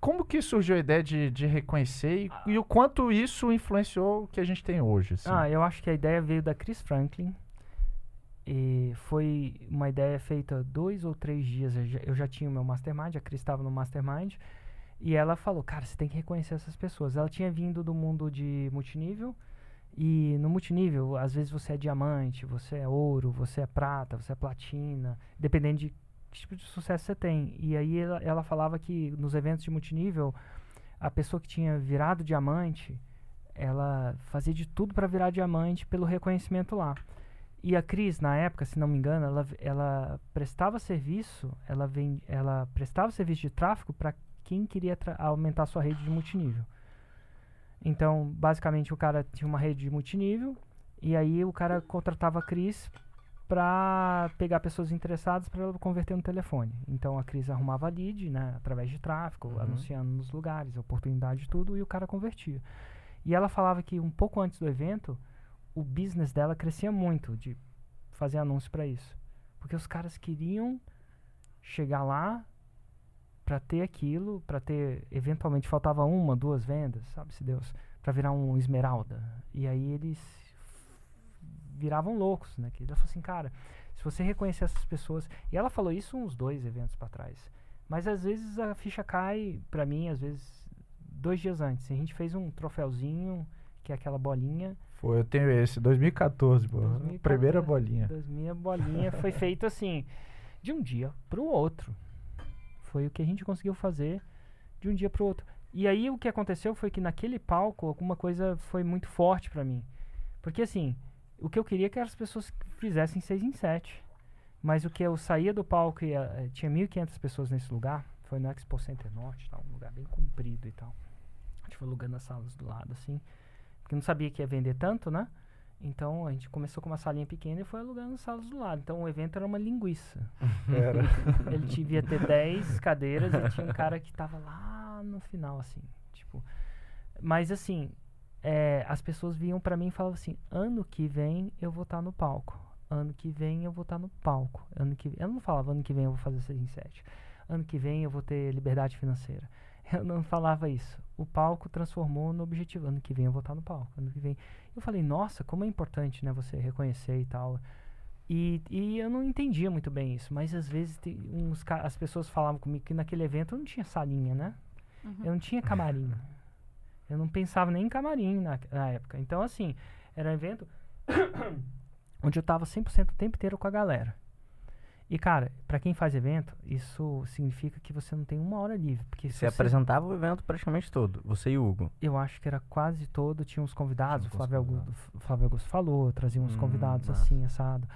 S2: como que surgiu a ideia de, de reconhecer e, e o quanto isso influenciou o que a gente tem hoje? assim?
S1: Ah, eu acho que a ideia veio da Chris Franklin. E foi uma ideia feita dois ou três dias. Eu já, eu já tinha o meu mastermind, a Cris estava no mastermind. E ela falou, cara, você tem que reconhecer essas pessoas. Ela tinha vindo do mundo de multinível. E no multinível, às vezes você é diamante, você é ouro, você é prata, você é platina. Dependendo de que tipo de sucesso você tem. E aí ela, ela falava que nos eventos de multinível, a pessoa que tinha virado diamante, ela fazia de tudo para virar diamante pelo reconhecimento lá. E a Cris, na época, se não me engano, ela, ela prestava serviço, ela, vem, ela prestava serviço de tráfego para quem queria aumentar sua rede de multinível. Então, basicamente, o cara tinha uma rede de multinível e aí o cara contratava a Cris para pegar pessoas interessadas para ela converter no telefone. Então a Cris arrumava lead, né, através de tráfego,
S3: Uhum.
S1: anunciando nos lugares, oportunidade e tudo, e o cara convertia. E ela falava que um pouco antes do evento, o business dela crescia muito de fazer anúncio para isso. Porque os caras queriam chegar lá para ter aquilo, para ter eventualmente faltava uma, duas vendas, sabe se Deus, para virar um esmeralda. E aí eles viravam loucos, né? Que ela falou assim, cara, se você reconhecer essas pessoas, e ela falou isso uns dois eventos para trás. Mas às vezes a ficha cai para mim, às vezes dois dias antes. A gente fez um troféuzinho, que é aquela bolinha,
S2: Foi, eu tenho esse, 2014, pô.
S1: 2014.
S2: Primeira bolinha.
S1: minha bolinha foi feito assim, de um dia pro outro. Foi o que a gente conseguiu fazer de um dia pro outro. E aí o que aconteceu foi que naquele palco alguma coisa foi muito forte pra mim. Porque assim, o que eu queria é que as pessoas fizessem seis em sete. Mas o que eu saía do palco e eh, tinha 1.500 pessoas nesse lugar, foi no Expo Center Norte, tal, um lugar bem comprido e tal. A gente foi alugando as salas do lado, assim. Porque não sabia que ia vender tanto, né? Então a gente começou com uma salinha pequena e foi alugando as salas do lado. Então o evento era uma linguiça.
S2: Era.
S1: Ele devia ter 10 cadeiras e tinha um cara que tava lá no final, assim. Tipo. Mas assim, é, as pessoas vinham pra mim e falavam assim: ano que vem eu vou estar no palco. Ano que vem eu vou estar no palco. Ano que Eu não falava ano que vem eu vou fazer 6 em 7. Ano que vem eu vou ter liberdade financeira. Eu não falava isso. O palco transformou no objetivo. Ano que vem eu vou estar no palco. Ano que vem. Eu falei, nossa, como é importante, né, você reconhecer e tal. E, e eu não entendia muito bem isso, mas às vezes uns, as pessoas falavam comigo que naquele evento eu não tinha salinha, né?
S4: Uhum.
S1: Eu não tinha camarim. Eu não pensava nem em camarim na, na época. Então, assim, era um evento onde eu tava 100% o tempo inteiro com a galera. E, cara, pra quem faz evento, isso significa que você não tem uma hora livre. Porque se
S3: Você apresentava o evento praticamente todo, você e o Hugo.
S1: eu acho que era quase todo, tinha uns convidados,
S3: Tinha
S1: o Flávio, Augusto, Flávio Augusto falou, trazia uns
S3: Hum,
S1: convidados assim, assado.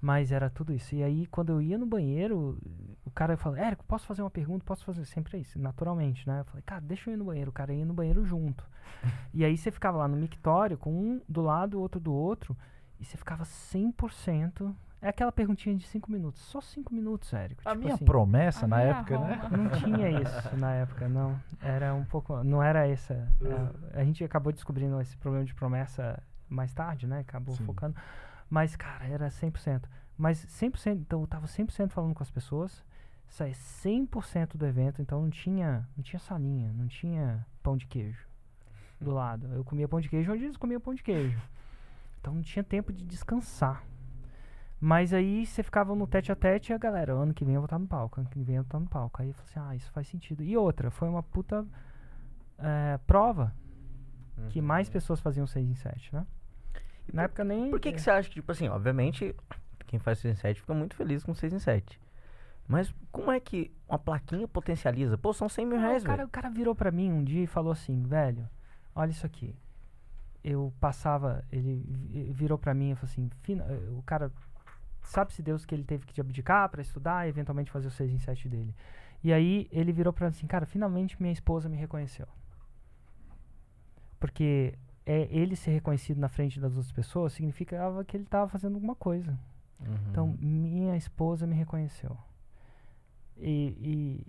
S1: Mas era tudo isso. E aí, quando eu ia no banheiro, o cara falou, Érico, posso fazer uma pergunta? Posso fazer? Sempre é isso, naturalmente, né? Eu falei, cara, deixa eu ir no banheiro. O cara ia no banheiro junto. e aí você ficava lá no mictório, com um do lado, o outro do outro, e você ficava 100%... É aquela perguntinha de 5 minutos. Só 5 minutos, Érico.
S2: A
S1: tipo
S2: minha
S1: assim.
S2: promessa
S4: A
S2: na
S4: minha
S2: época, né?
S4: Roma.
S1: Não tinha isso na época, não. Era um pouco. Não era essa. é, a gente acabou descobrindo esse problema de promessa mais tarde, né? Acabou
S2: Sim.
S1: focando. Mas, cara, era 100%. Mas 100%, então eu tava 100% falando com as pessoas. Saía 100% do evento, então não tinha, não tinha salinha, não tinha pão de queijo do lado. Eu comia pão de queijo onde eles comiam pão de queijo. Então não tinha tempo de descansar. Mas aí você ficava no tete a tete e a galera, ano que vem eu vou estar no palco, ano que vem eu vou estar no palco. Aí eu falei assim, ah, isso faz sentido. E outra, foi uma puta eh, prova que
S3: Uhum.
S1: mais pessoas faziam 6 em 7, né?
S3: E
S1: Na
S3: por-
S1: época nem.
S3: Por que, que você acha que, tipo assim, obviamente, quem faz 6 em 7 fica muito feliz com 6 em 7. Mas como é que uma plaquinha potencializa? Pô, são 100 mil
S1: Não,
S3: reais,
S1: o, cara, o cara virou pra mim um dia e falou assim, velho, olha isso aqui. Eu passava, ele vi- virou pra mim e falou assim, "Fina- eh, o cara, sabe-se Deus que ele teve que abdicar pra estudar e eventualmente fazer o 6 em 7 dele. E aí ele virou pra mim assim, cara, finalmente minha esposa me reconheceu. Porque é, ele ser reconhecido na frente das outras pessoas significava que ele tava fazendo alguma coisa. Então,
S3: Uhum.
S1: minha esposa me reconheceu. E,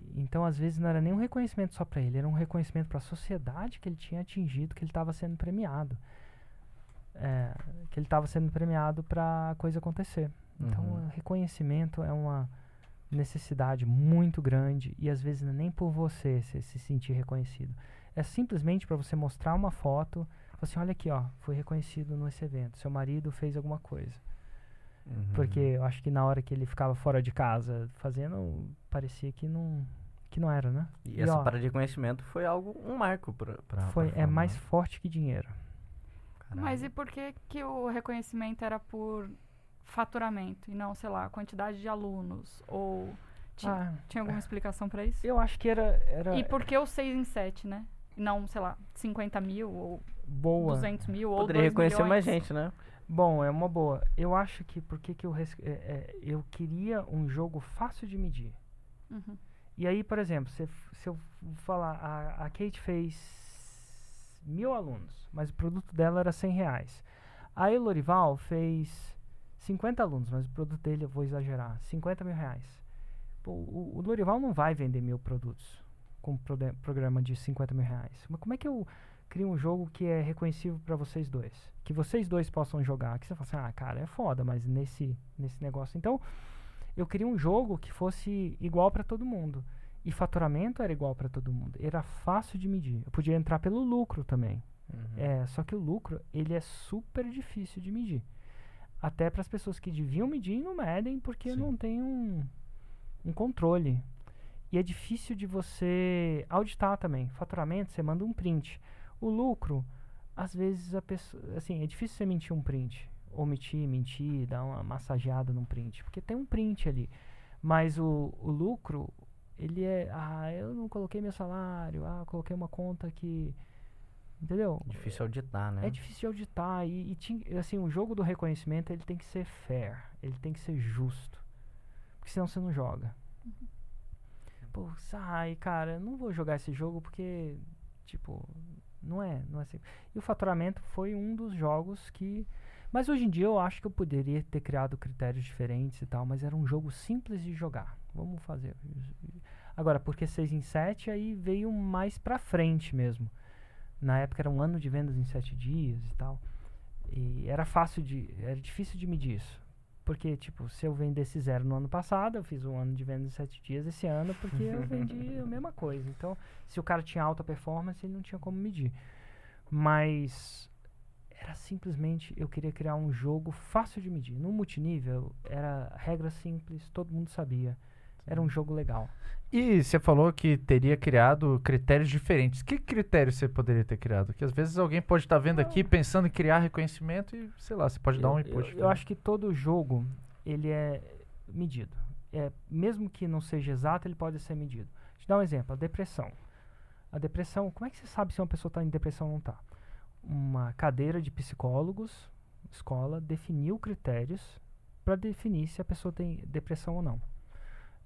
S1: e- então, às vezes, não era nem um reconhecimento só para ele, era um reconhecimento para a sociedade que ele tinha atingido, que ele estava sendo premiado. É, que ele estava sendo premiado para a coisa acontecer. Então,
S3: Uhum.
S1: o reconhecimento é uma necessidade muito grande e às vezes não é nem por você se, se sentir reconhecido. É simplesmente para você mostrar uma foto, assim, olha aqui, ó, foi reconhecido nesse evento. Seu marido fez alguma coisa.
S3: Uhum.
S1: Porque eu acho que na hora que ele ficava fora de casa fazendo, parecia que não, que não era, né?
S3: E essa
S1: ó,
S3: parada de reconhecimento foi algo, um marco pra, pra
S1: foi,
S3: pra
S1: é mais
S3: né?
S1: forte que dinheiro.
S4: Mas
S3: Caralho.
S4: e por que, que o reconhecimento era por faturamento e não, sei lá, quantidade de alunos? Ou ti-
S1: Ah,
S4: tinha alguma explicação pra isso?
S1: eu acho que era, era
S4: E por que o 6 em 7, né? E Não, sei lá, 50 mil ou
S1: boa.
S4: 200 mil ou
S3: Poderia
S4: 2
S3: reconhecer
S4: milhões.
S3: mais gente, né?
S1: Bom, é uma boa. Eu acho que porque que eu, é, é, eu queria um jogo fácil de medir.
S4: Uhum.
S1: E aí, por exemplo, se, se eu falar, a, a Kate fez mil alunos, mas o produto dela era 100 reais. Aí o Lorival fez 50 alunos, mas o produto dele, eu vou exagerar, 50 mil reais. Pô, o, o Lorival não vai vender mil produtos com um prode- programa de 50 mil reais. Mas como é que eu crio um jogo que é reconhecível para vocês dois? Que vocês dois possam jogar. Que você fala assim, ah, cara, é foda, mas nesse, nesse negócio. Então, eu queria um jogo que fosse igual para todo mundo. E faturamento era igual para todo mundo. Era fácil de medir. Eu podia entrar pelo lucro também.
S3: Uhum.
S1: É, só que o lucro, ele é super difícil de medir. Até para as pessoas que deviam medir e não medem porque
S2: Sim.
S1: não tem um, um controle. E é difícil de você auditar também. Faturamento, você manda um print. O lucro, às vezes a pessoa, assim, é difícil você mentir um print. Omitir, mentir, dar uma massageada num print, porque tem um print ali. Mas o, o lucro, ele é, ah, eu não coloquei meu salário, ah, eu coloquei uma conta que Entendeu?
S3: Difícil auditar, né?
S1: É difícil auditar e, e tin- assim, o jogo do reconhecimento ele tem que ser fair, ele tem que ser justo. Porque senão você não joga. Pô, sai, cara, não vou jogar esse jogo porque, tipo, não é, não é assim. E o faturamento foi um dos jogos que. Mas hoje em dia eu acho que eu poderia ter criado critérios diferentes e tal, mas era um jogo simples de jogar. Vamos fazer. Agora, porque 6 em 7 aí veio mais pra frente mesmo. Na época era um ano de vendas em 7 dias e tal. E era fácil de. Era difícil de medir isso. Porque, tipo, se eu vendesse zero no ano passado, eu fiz um ano de vendas em 7 dias esse ano, porque eu vendi a mesma coisa. Então, se o cara tinha alta performance, ele não tinha como medir. Mas era simplesmente eu queria criar um jogo fácil de medir. No multinível era regra simples, todo mundo sabia. Era um jogo legal.
S2: E você falou que teria criado critérios diferentes. Que critérios você poderia ter criado? Que às vezes alguém pode estar vendo aqui pensando em criar reconhecimento e, sei lá, você pode dar um
S1: eu,
S2: input.
S1: eu, eu acho que todo jogo ele é medido. É, mesmo que não seja exato, ele pode ser medido. Vou te dar um exemplo, a depressão. A depressão, como é que você sabe se uma pessoa está em depressão ou não está? Uma cadeira de psicólogos, escola, definiu critérios para definir se a pessoa tem depressão ou não.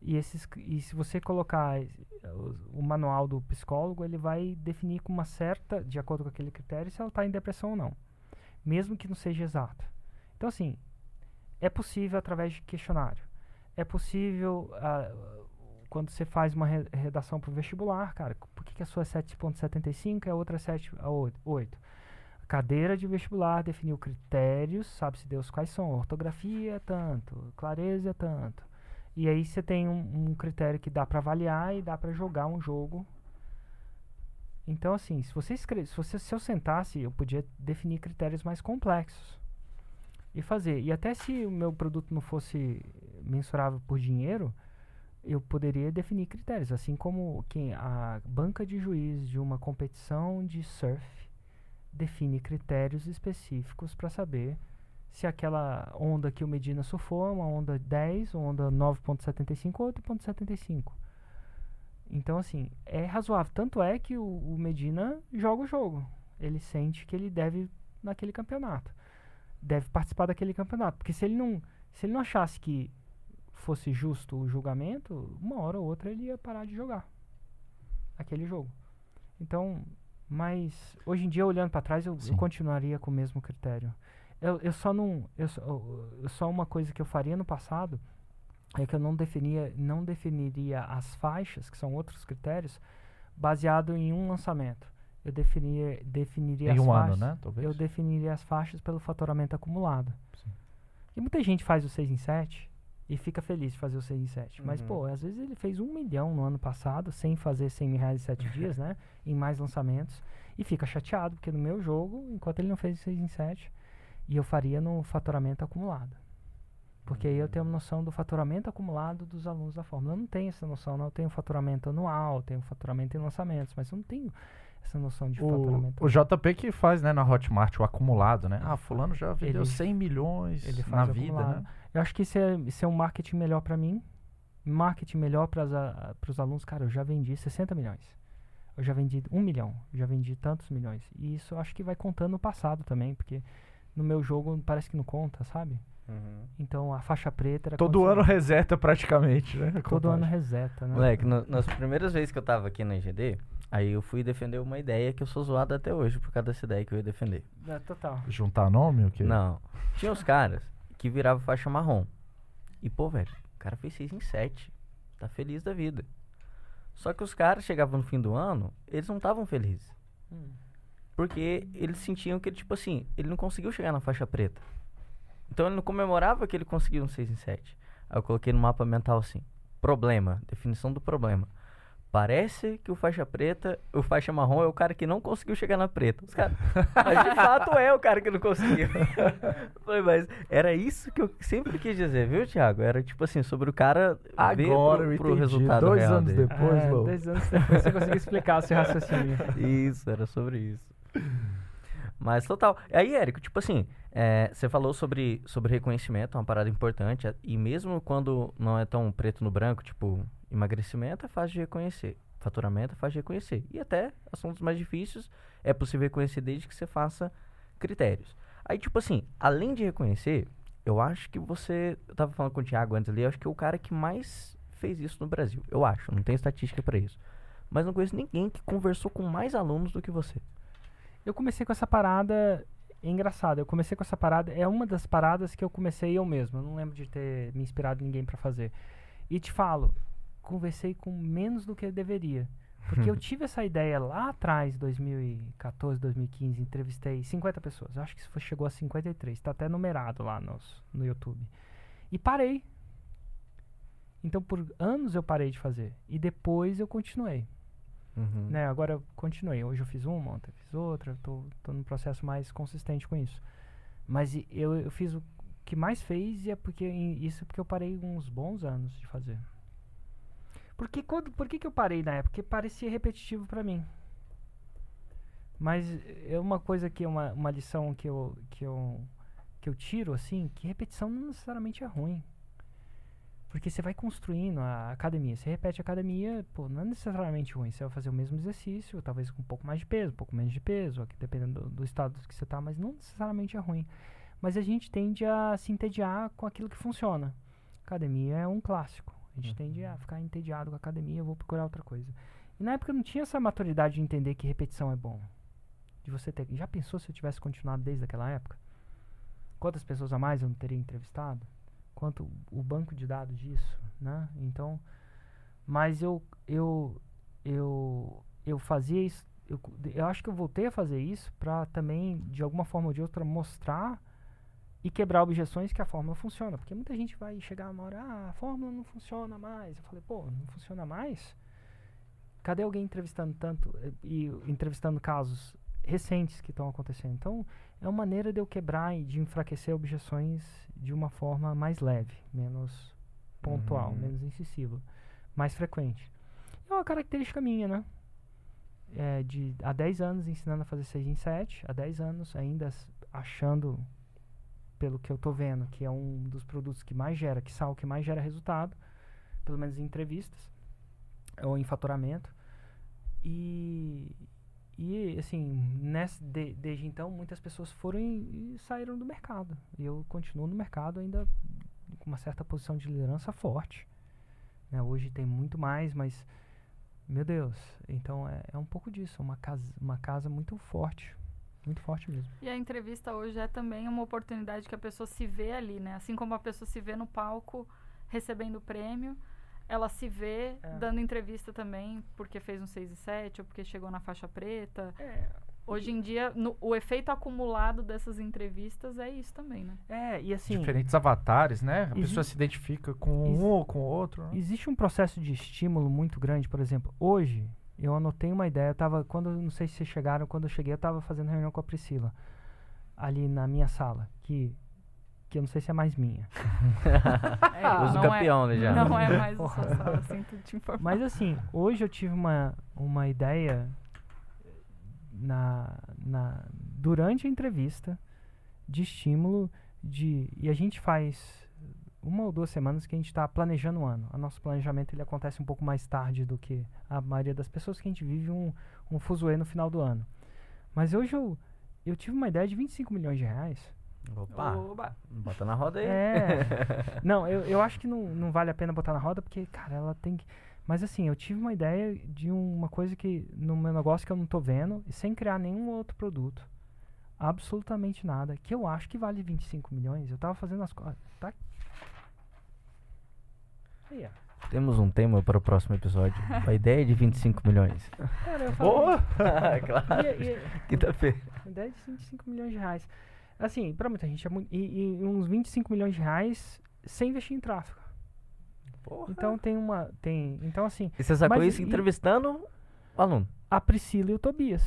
S1: E, esses, e se você colocar o, manual do psicólogo, ele vai definir com uma certa, de acordo com aquele critério, se ela está em depressão ou não. Mesmo que não seja exato. Então, assim, é possível através de questionário. É possível, ah, quando você faz uma re- redação para o vestibular, cara, por que, que a sua é 7.75 e a outra é 7 a 8? cadeira de vestibular definiu critérios, sabe-se Deus quais são. Ortografia tanto, clareza tanto. E aí você tem um, um critério que dá para avaliar e dá para jogar um jogo. Então, assim, se você escreve, se, você, se eu sentasse, eu podia definir critérios mais complexos e fazer. E até se o meu produto não fosse mensurável por dinheiro, eu poderia definir critérios, assim como quem a banca de juiz de uma competição de surf define critérios específicos para saber se aquela onda que o Medina surfou é uma onda 10, onda 9.75 ou 8.75. Então, assim, é razoável. Tanto é que o, o Medina joga o jogo. Ele sente que ele deve naquele campeonato. Deve participar daquele campeonato. Porque se ele não, se ele não achasse que fosse justo o julgamento, uma hora ou outra ele ia parar de jogar aquele jogo. Então, mas hoje em dia, olhando para trás, eu, eu, continuaria com o mesmo critério. Eu, eu só não. Eu, eu, só uma coisa que eu faria no passado é que eu não definia, não definiria as faixas, que são outros critérios, baseado em um lançamento. Eu definiria, definiria
S2: em
S1: as
S2: um
S1: faixas.
S2: ano, né? Talvez.
S1: Eu definiria as faixas pelo faturamento acumulado. Sim. E muita gente faz o 6 em 7 e fica feliz de fazer o 6 em 7. Uhum. Mas, pô, às vezes ele fez um milhão no ano passado, sem fazer 100 mil reais em 7 dias, né? Em mais lançamentos. E fica chateado, porque no meu jogo, enquanto ele não fez o 6 em 7, e eu faria no faturamento acumulado. Porque aí eu tenho uma noção do faturamento acumulado dos alunos da Fórmula. Eu não tenho essa noção, não. Eu tenho faturamento anual, tenho faturamento em lançamentos, mas eu não tenho essa noção de
S2: o,
S1: faturamento.
S2: O JP que faz, né, na Hotmart o acumulado, né? Ah, fulano já vendeu
S1: ele,
S2: 100 milhões na vida,
S1: acumulado.
S2: né?
S1: Eu acho que isso é, isso é um marketing melhor para mim. Marketing melhor para os alunos. Cara, eu já vendi 60 milhões. Eu já vendi um milhão. Eu já vendi tantos milhões. E isso acho que vai contando no passado também, porque no meu jogo parece que não conta, sabe? Uhum. Então a faixa preta era.
S2: Todo ano reseta praticamente, né?
S1: Todo ano reseta, né?
S3: Moleque, no, nas primeiras vezes que eu tava aqui na IGD, aí eu fui defender uma ideia que eu sou zoado até hoje por causa dessa ideia que eu ia defender.
S1: É, total.
S2: Juntar nome o quê?
S3: Não. Tinha os caras que viravam faixa marrom. E, pô, velho, o cara fez 6 em 7. Tá feliz da vida. Só que os caras chegavam no fim do ano, eles não estavam felizes. Hum. Porque eles sentiam que, tipo assim, ele não conseguiu chegar na faixa preta. Então ele não comemorava que ele conseguiu um 6 em 7. Aí eu coloquei no mapa mental assim: problema, definição do problema. Parece que o faixa preta, o faixa marrom é o cara que não conseguiu chegar na preta. Os cara, mas de fato é o cara que não conseguiu. Falei, mas era isso que eu sempre quis dizer, viu, Thiago? Era tipo assim, sobre o cara
S2: Agora
S3: ver
S2: pro, pro
S3: resultado
S2: dois
S3: real
S2: anos
S3: dele.
S2: depois,
S1: é. Dois anos depois você conseguiu explicar o seu raciocínio.
S3: Isso, era sobre isso. Mas total. Aí, Érico, tipo assim, é, você falou sobre, sobre reconhecimento, uma parada importante. E mesmo quando não é tão preto no branco, tipo, emagrecimento é fácil de reconhecer. Faturamento é fácil de reconhecer. E até assuntos mais difíceis é possível reconhecer desde que você faça critérios. Aí, tipo assim, além de reconhecer, eu acho que você. Eu tava falando com o Thiago antes ali, eu acho que é o cara que mais fez isso no Brasil. Eu acho, não tem estatística para isso. Mas não conheço ninguém que conversou com mais alunos do que você.
S1: Eu comecei com essa parada engraçada. Eu comecei com essa parada, é uma das paradas que eu comecei eu mesmo. Eu não lembro de ter me inspirado ninguém para fazer. E te falo, conversei com menos do que eu deveria. Porque eu tive essa ideia lá atrás, 2014, 2015, entrevistei 50 pessoas. Eu acho que isso chegou a 53, está até numerado lá nos, no YouTube. E parei. Então por anos eu parei de fazer. E depois eu continuei.
S3: Uhum.
S1: Né? Agora continuei. Hoje eu fiz uma, ontem fiz outra. Tô, tô num processo mais consistente com isso. Mas eu, eu fiz o que mais fez e é porque isso é porque eu parei uns bons anos de fazer. Porque quando, por que, que eu parei na época? Porque parecia repetitivo para mim. Mas é uma coisa que uma, uma lição que eu, que eu que eu tiro assim, que repetição não necessariamente é ruim. Porque você vai construindo a academia. Você repete a academia, pô, não é necessariamente ruim. Você vai fazer o mesmo exercício, talvez com um pouco mais de peso, um pouco menos de peso, aqui, dependendo do, do estado que você está, mas não necessariamente é ruim. Mas a gente tende a se entediar com aquilo que funciona. Academia é um clássico. A gente uhum. tende a ficar entediado com a academia, eu vou procurar outra coisa. E na época não tinha essa maturidade de entender que repetição é bom. De você ter. Já pensou se eu tivesse continuado desde aquela época? Quantas pessoas a mais eu não teria entrevistado? Quanto o banco de dados disso, né? Então, mas eu eu eu eu fazia isso, eu, eu acho que eu voltei a fazer isso pra também, de alguma forma ou de outra, mostrar e quebrar objeções que a fórmula funciona. Porque muita gente vai chegar uma hora, ah, a fórmula não funciona mais. Eu falei, pô, não funciona mais? Cadê alguém entrevistando tanto eh, e entrevistando casos recentes que estão acontecendo? Então, é uma maneira de eu quebrar e de enfraquecer objeções de uma forma mais leve, menos pontual,
S2: Uhum.
S1: menos incisiva, mais frequente. É uma característica minha, né? É, de há 10 anos ensinando a fazer 6 em 7, há 10 anos ainda achando, pelo que eu tô vendo, que é um dos produtos que mais gera, que sal que mais gera resultado, pelo menos em entrevistas ou em faturamento. E, e assim, nessa, de- desde então, muitas pessoas foram e, e saíram do mercado. E eu continuo no mercado ainda com uma certa posição de liderança forte. né? Hoje tem muito mais, mas, meu Deus, então é, é um pouco disso, uma casa, uma casa muito forte. Muito forte mesmo.
S4: E a entrevista hoje é também uma oportunidade que a pessoa se vê ali, né? Assim como a pessoa se vê no palco recebendo o prêmio, ela se vê
S1: É.
S4: dando entrevista também porque fez um 6 e 7 ou porque chegou na faixa preta.
S1: É,
S4: Hoje em dia, no- o efeito acumulado dessas entrevistas é isso também, né?
S1: é e assim,
S2: Diferentes avatares, né? A
S1: Exi-
S2: pessoa se identifica com um ou com o outro. né?
S1: Existe um processo de estímulo muito grande, por exemplo, hoje eu anotei uma ideia, eu tava, quando, não sei se vocês chegaram, quando eu cheguei eu estava fazendo reunião com a Priscila, ali na minha sala, que, que eu não sei se é mais minha.
S4: É,
S3: Uso
S4: não
S3: campeão,
S4: é,
S3: né, já.
S4: Não é mais o
S1: Porra.
S4: sinto te informar.
S1: Mas assim, hoje eu tive uma, uma ideia na, na, durante a entrevista de estímulo de, e a gente faz uma ou duas semanas que a gente está planejando o ano. O nosso planejamento ele acontece um pouco mais tarde do que a maioria das pessoas que a gente vive um, um fuzuê no final do ano. Mas hoje eu, eu tive uma ideia de 25 milhões de reais.
S3: Opa,
S4: Oba.
S3: bota na roda aí.
S1: É. Não, eu, eu acho que não, não vale a pena botar na roda, porque, cara, ela tem que. Mas assim, eu tive uma ideia de uma coisa que. no meu negócio que eu não tô vendo, sem criar nenhum outro produto. Absolutamente nada. Que eu acho que vale 25 milhões. Eu tava fazendo as coisas. Tá. Aí, ó.
S3: Temos um tema para o próximo episódio. A ideia de 25 milhões.
S1: Cara, eu falei.
S2: Boa!
S3: claro. Quinta-feira.
S1: ideia de 25 milhões de reais. Assim, pra muita gente é muito. E, e uns 25 milhões de reais sem investir em tráfego.
S3: Porra.
S1: Então tem uma. Tem. Então, assim.
S3: E você sacou
S1: Mas
S3: isso
S1: e-
S3: entrevistando o aluno?
S1: a Priscila e o Tobias.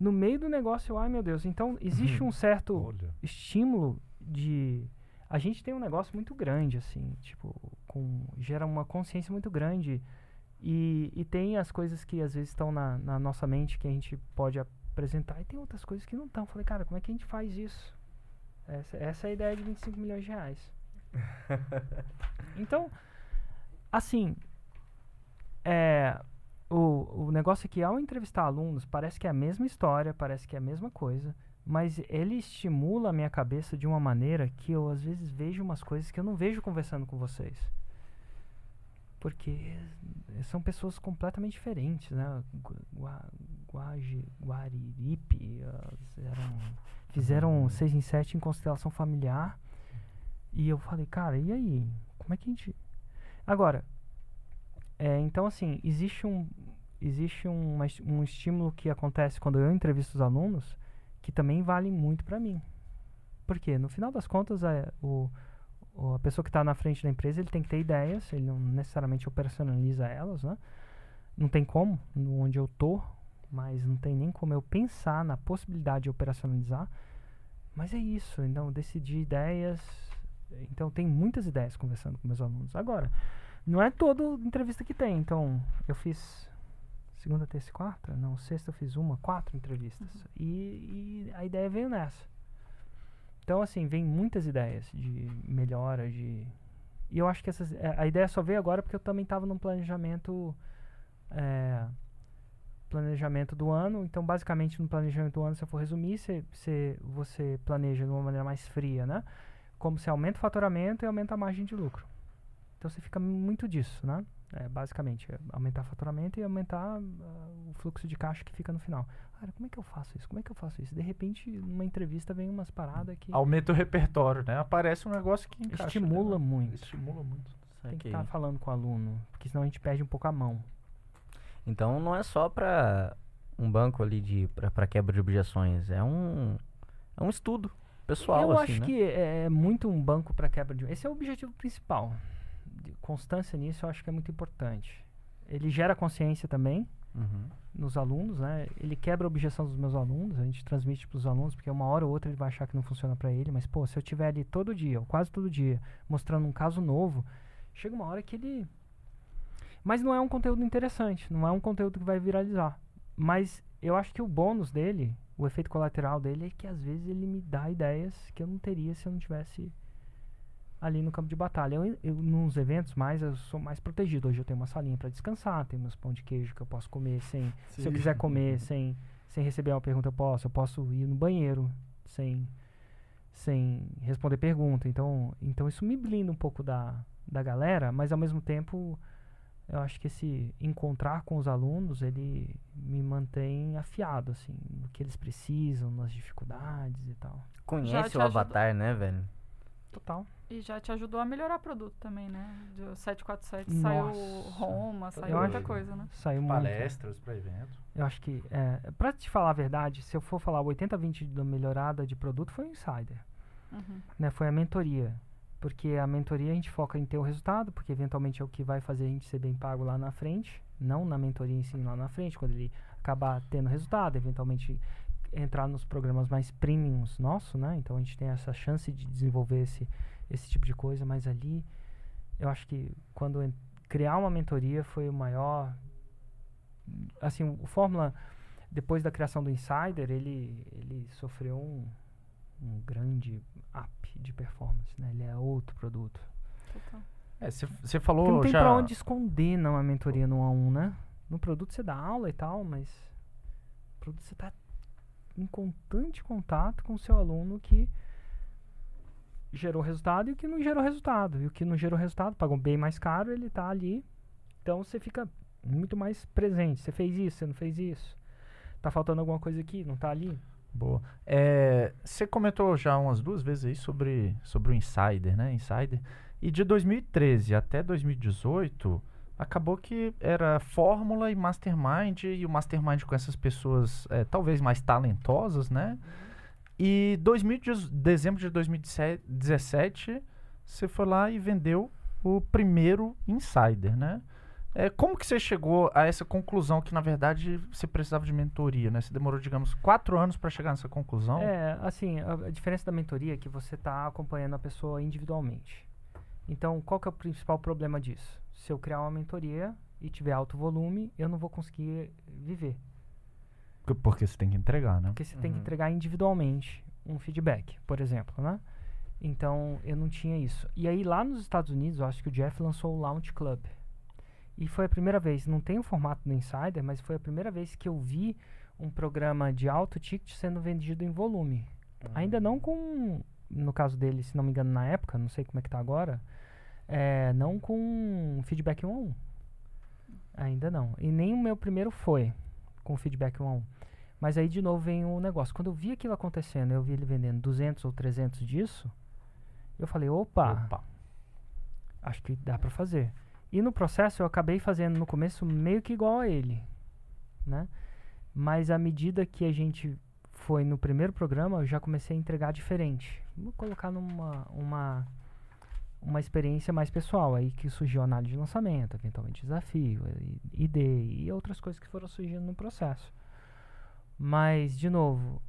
S1: No meio do negócio, ai meu Deus. Então, existe um certo
S5: Olha.
S1: estímulo de. A gente tem um negócio muito grande, assim, tipo, com, gera uma consciência muito grande. E, e tem as coisas que às vezes estão na, na nossa mente que a gente pode apresentar, e tem outras coisas que não estão. Falei, cara, como é que a gente faz isso? Essa, essa é a ideia de 25 milhões de reais. Então, assim, é, o, o negócio é que ao entrevistar alunos, parece que é a mesma história, parece que é a mesma coisa, mas ele estimula a minha cabeça de uma maneira que eu às vezes vejo umas coisas que eu não vejo conversando com vocês. Porque são pessoas completamente diferentes, né? Gua- Gua- Guaji, Guariripe, eram, fizeram 6 em 7 em constelação familiar. E eu falei, cara, e aí? Como é que a gente. Agora, é, então assim, existe um. Existe es- um estímulo que acontece quando eu entrevisto os alunos que também vale muito pra mim. Porque no final das contas, é, o- a pessoa que está na frente da empresa ele tem que ter ideias, ele não necessariamente operacionaliza elas, né? Não tem como, no- onde eu tô, mas não tem nem como eu pensar na possibilidade de operacionalizar. Mas é isso, então decidir ideias. Então tem muitas ideias conversando com meus alunos. Agora, não é toda entrevista que tem. Então, eu fiz segunda, terça e quarta? Não, sexta eu fiz uma, quatro entrevistas. E, e a ideia veio nessa. Então, assim, vem muitas ideias de melhora, de... E eu acho que essas, é, a ideia só veio agora porque eu também estava num planejamento... é, planejamento do ano. Então, basicamente, no planejamento do ano, se eu for resumir, você, você, você planeja de uma maneira mais fria, né? Como você aumenta o faturamento e aumenta a margem de lucro. Então, você fica muito disso, né? É, basicamente, é aumentar o faturamento e aumentar ah, o fluxo de caixa que fica no final. Cara, como é que eu faço isso? Como é que eu faço isso? De repente, numa entrevista, vem umas paradas que
S2: Aumenta o repertório, né? Aparece um negócio que encaixa.
S1: estimula
S2: né?
S1: muito.
S2: Estimula muito.
S1: Tem que estar falando com o aluno, porque senão a gente perde um pouco a mão.
S3: Então não é só pra um banco ali de para quebra de objeções. É um é um estudo pessoal
S1: Eu
S3: assim,
S1: acho
S3: né?
S1: que é muito um banco para quebra de. Esse é o objetivo principal. Constância nisso eu acho que é muito importante. Ele gera consciência também
S3: Uhum.
S1: nos alunos, né? Ele quebra a objeção dos meus alunos, a gente transmite para os alunos, porque uma hora ou outra ele vai achar que não funciona para ele, mas pô, se eu tiver ali todo dia, ou quase todo dia, mostrando um caso novo, chega uma hora que ele Mas não é um conteúdo interessante, não é um conteúdo que vai viralizar. Mas eu acho que o bônus dele, o efeito colateral dele é que às vezes ele me dá ideias que eu não teria se eu não tivesse ali no campo de batalha. Eu, eu nos eventos mais eu sou mais protegido. Hoje eu tenho uma salinha para descansar, tenho meus pão de queijo que eu posso comer sem se eu
S2: Sim.
S1: quiser comer sem, sem receber uma pergunta, eu posso. Eu posso ir no banheiro sem, sem responder pergunta. Então, então isso me blinda um pouco da, da galera, mas ao mesmo tempo eu acho que esse encontrar com os alunos, ele me mantém afiado, assim, no que eles precisam, nas dificuldades e tal.
S3: Conhece o
S4: ajudou.
S3: avatar, né, velho?
S1: Total.
S4: E já te ajudou a melhorar produto também, né? Do 747 saiu
S1: Nossa.
S4: Roma, saiu muita coisa, né?
S1: Saiu muito.
S2: Palestras para evento.
S1: Eu acho que, é, pra te falar a verdade, se eu for falar 80-20 da melhorada de produto, foi o Insider.
S4: Uhum.
S1: né, foi a mentoria. Porque a mentoria a gente foca em ter o resultado, porque eventualmente é o que vai fazer a gente ser bem pago lá na frente, não na mentoria em si, lá na frente, quando ele acabar tendo resultado, eventualmente entrar nos programas mais premiums nosso, né? Então a gente tem essa chance de desenvolver esse, esse tipo de coisa, mas ali eu acho que quando criar uma mentoria foi o maior assim, o Fórmula depois da criação do Insider, ele ele sofreu um um grande up de performance, né? Ele é outro produto.
S4: Total.
S2: É, você falou
S1: Porque não tem
S2: já...
S1: pra onde esconder numa mentoria no A1, né? No produto você dá aula e tal, mas no produto você tá em constante contato com o seu aluno que gerou resultado e o que não gerou resultado. E o que não gerou resultado, pagou bem mais caro, ele tá ali. Então você fica muito mais presente. Você fez isso, você não fez isso. Tá faltando alguma coisa aqui, não tá ali?
S2: Boa. É, Você comentou já umas duas vezes aí sobre, sobre o Insider, né? Insider. E de 2013 até 2018, acabou que era Fórmula e Mastermind, e o Mastermind com essas pessoas é, talvez mais talentosas, né? E 2010 dezembro de 2017, você foi lá e vendeu o primeiro Insider, né? É, como que você chegou a essa conclusão que, na verdade, você precisava de mentoria, né? Você demorou, digamos, quatro anos para chegar nessa conclusão?
S1: É, assim, a, a diferença da mentoria é que você está acompanhando a pessoa individualmente. Então, qual que é o principal problema disso? Se eu criar uma mentoria e tiver alto volume, eu não vou conseguir viver.
S2: Porque- você tem que entregar, né?
S1: Porque você tem que
S3: Uhum.
S1: entregar individualmente um feedback, por exemplo, né? Então, eu não tinha isso. E aí, lá nos Estados Unidos, eu acho que o Jeff lançou o Launch Club. E foi a primeira vez, não tem o formato do Insider, mas foi a primeira vez que eu vi um programa de alto ticket sendo vendido em volume. Ainda não com, no caso dele, se não me engano, na época, não sei como é que tá agora, é, não com feedback 1 a 1. Ainda não. E nem o meu primeiro foi com feedback 1 a 1. Mas aí de novo vem o negócio. Quando eu vi aquilo acontecendo, eu vi ele vendendo 200 ou 300 disso, eu falei, opa,
S2: Opa.
S1: acho que dá pra fazer. E no processo eu acabei fazendo no começo meio que igual a ele, né? Mas à medida que a gente foi no primeiro programa, eu já comecei a entregar diferente. Vou colocar numa uma uma experiência mais pessoal, aí que surgiu a análise de lançamento, eventualmente desafio, ID e outras coisas que foram surgindo no processo. Mas, de novo,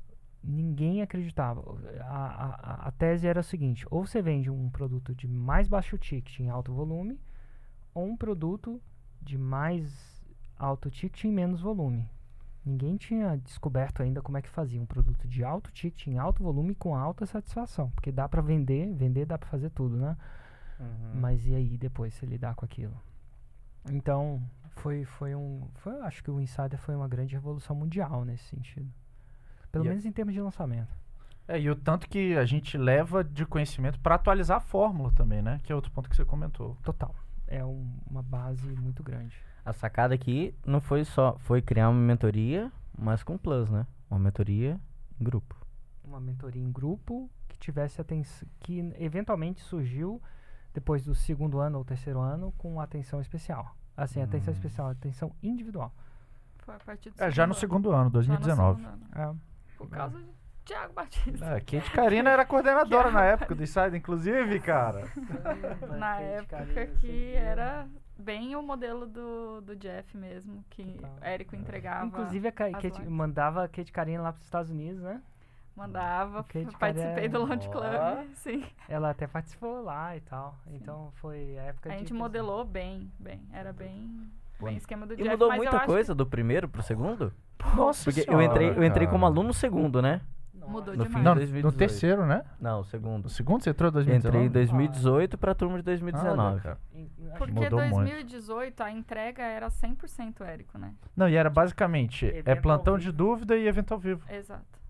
S1: ninguém acreditava. A, a- a, a tese era o seguinte: ou você vende um produto de mais baixo ticket em alto volume, ou um produto de mais alto ticket em menos volume. Ninguém tinha descoberto ainda como é que fazia um produto de alto ticket em alto volume com alta satisfação, porque dá para vender, vender dá para fazer tudo, né?
S3: Uhum.
S1: Mas e aí depois você lidar com aquilo? Então, foi foi um, foi, acho que o Insider foi uma grande revolução mundial nesse sentido. Pelo
S2: E a-
S1: menos em termos de lançamento.
S2: É, e o tanto que a gente leva de conhecimento para atualizar a fórmula também, né? Que é outro ponto que você comentou.
S1: Total. É um- uma base muito grande.
S3: A sacada aqui não foi só foi criar uma mentoria, mas com plus, né? Uma mentoria em grupo.
S1: uma mentoria em grupo que tivesse atenção, que eventualmente surgiu depois do segundo ano ou terceiro ano com atenção especial. Assim, atenção
S2: Hum.
S1: especial, atenção individual.
S4: Foi a partir do
S2: É, já no segundo ano,
S4: ano. Já no
S2: 2019.
S4: segundo ano.
S1: É.
S4: Por causa de Tiago Batista.
S2: É, Kate Karina era coordenadora na época do Inside, inclusive, cara.
S4: Na época que era bem o modelo do, do Jeff mesmo, que o Érico entregava.
S1: Inclusive, a Ka- Kate, mandava a Kate Karina lá para os Estados Unidos, né?
S4: Mandava, participei do Launch. Club, sim.
S1: Ela até participou lá e tal. Então foi a época
S4: A
S1: de
S4: gente modelou bem, bem. Era bem, bem esquema do
S3: E
S4: Jeff.
S3: mudou
S4: mas eu
S3: muita coisa do primeiro pro segundo?
S2: Nossa
S3: Porque eu
S2: senhora,
S3: entrei, eu entrei como aluno no segundo, né?
S4: Mudou
S3: No
S4: demais.
S3: fim
S2: Não, no
S3: 2018.
S2: terceiro, né?
S3: Não, o segundo.
S2: No segundo você entrou em 2019?
S3: Entrei em 2018 pra turma de 2019.
S2: Olha, cara.
S4: Porque
S2: Mudou muito.
S4: 2018 a entrega era 100% Érico, né?
S2: Não, e era basicamente é plantão de dúvida e evento ao vivo.
S4: Exato.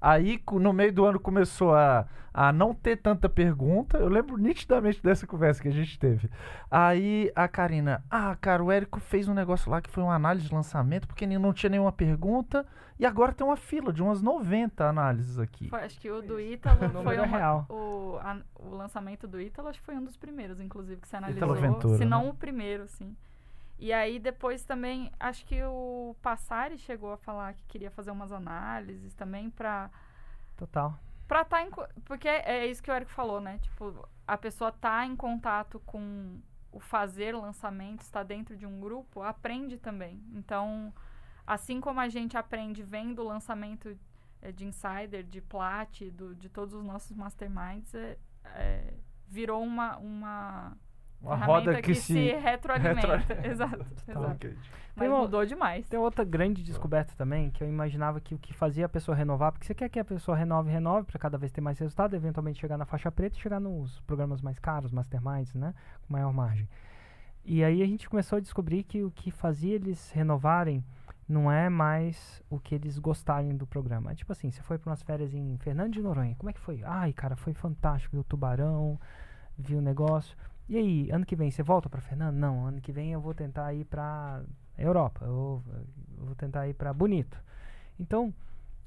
S2: Aí, no meio do ano, começou a, a não ter tanta pergunta. Eu lembro nitidamente dessa conversa que a gente teve. Aí a Karina, ah, cara, o Érico fez um negócio lá que foi uma análise de lançamento, porque não tinha nenhuma pergunta. E agora tem uma fila de umas 90 análises aqui.
S4: Foi- acho que o do Ítalo foi uma-
S1: real.
S4: O, a- o lançamento do Ítalo acho que foi um dos primeiros, inclusive, que você analisou. Se não
S2: né?
S4: o primeiro, sim. E aí depois também, acho que o Passari chegou a falar que queria fazer umas análises também pra
S1: Total.
S4: Pra tá em. Porque é isso que o Eric falou, né? Tipo, a pessoa tá em contato com o fazer lançamento, está dentro de um grupo, aprende também. Então, assim como a gente aprende vendo o lançamento eh, de Insider, de Plat, do, de todos os nossos masterminds, é, é, virou uma, uma,
S2: Uma roda que, se.
S4: retroalimenta.
S2: retro-
S4: exato, exato.
S2: Ok.
S4: Mas
S1: Tem uma-
S4: mudou demais.
S1: Tem outra grande descoberta também, que eu imaginava que o que fazia a pessoa renovar, porque você quer que a pessoa renove, renove, para cada vez ter mais resultado, eventualmente chegar na faixa preta e chegar nos programas mais caros, masterminds, né? Com maior margem. E aí a gente começou a descobrir que o que fazia eles renovarem não é mais o que eles gostarem do programa. É tipo assim, você foi para umas férias em Fernando de Noronha, como é que foi? Ai, cara, foi fantástico, viu o tubarão, viu o negócio. E aí, ano que vem você volta para Fernando? Não, ano que vem eu vou tentar ir para Europa, eu, eu vou tentar ir para Bonito. Então,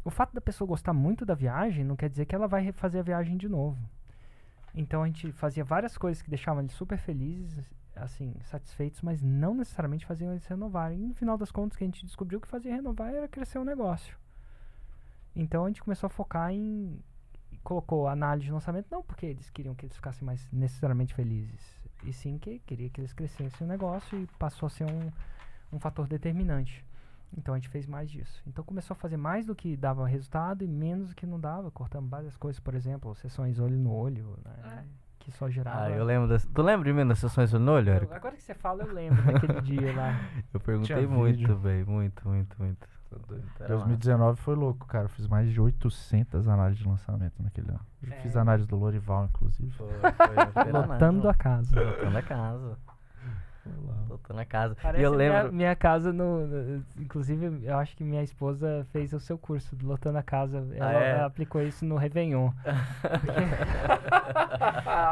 S1: o fato da pessoa gostar muito da viagem não quer dizer que ela vai fazer a viagem de novo. Então a gente fazia várias coisas que deixavam eles super felizes, assim, satisfeitos, mas não necessariamente faziam eles renovarem. E no final das contas, o que a gente descobriu que fazia renovar era crescer o negócio. Então a gente começou a focar em. Colocou análise de lançamento, não porque eles queriam que eles ficassem mais necessariamente felizes, e sim que queria que eles crescessem o negócio e passou a ser um, um fator determinante. Então a gente fez mais disso. Então começou a fazer mais do que dava resultado e menos do que não dava. Cortamos várias coisas, por exemplo, sessões olho no olho, né? Que só gerava.
S3: Ah, eu lembro das... Tu lembra de mim das sessões no olho, Érico?
S1: agora que você fala, eu lembro daquele dia lá.
S3: Eu perguntei muito, velho. Muito, muito, muito. Era
S2: 2019 foi louco, cara. Eu fiz mais de 800 análises de lançamento naquele ano. Eu
S1: É.
S2: fiz análise do Lorival, inclusive.
S3: Foi, foi, foi
S1: Lotando a casa.
S3: Lotando a casa. Lotando a casa.
S1: Parece
S3: e eu
S1: minha,
S3: lembro.
S1: minha casa no, no- Inclusive, eu acho que minha esposa fez o seu curso do Lotando a Casa. Ela
S3: é?
S1: aplicou isso no Réveillon.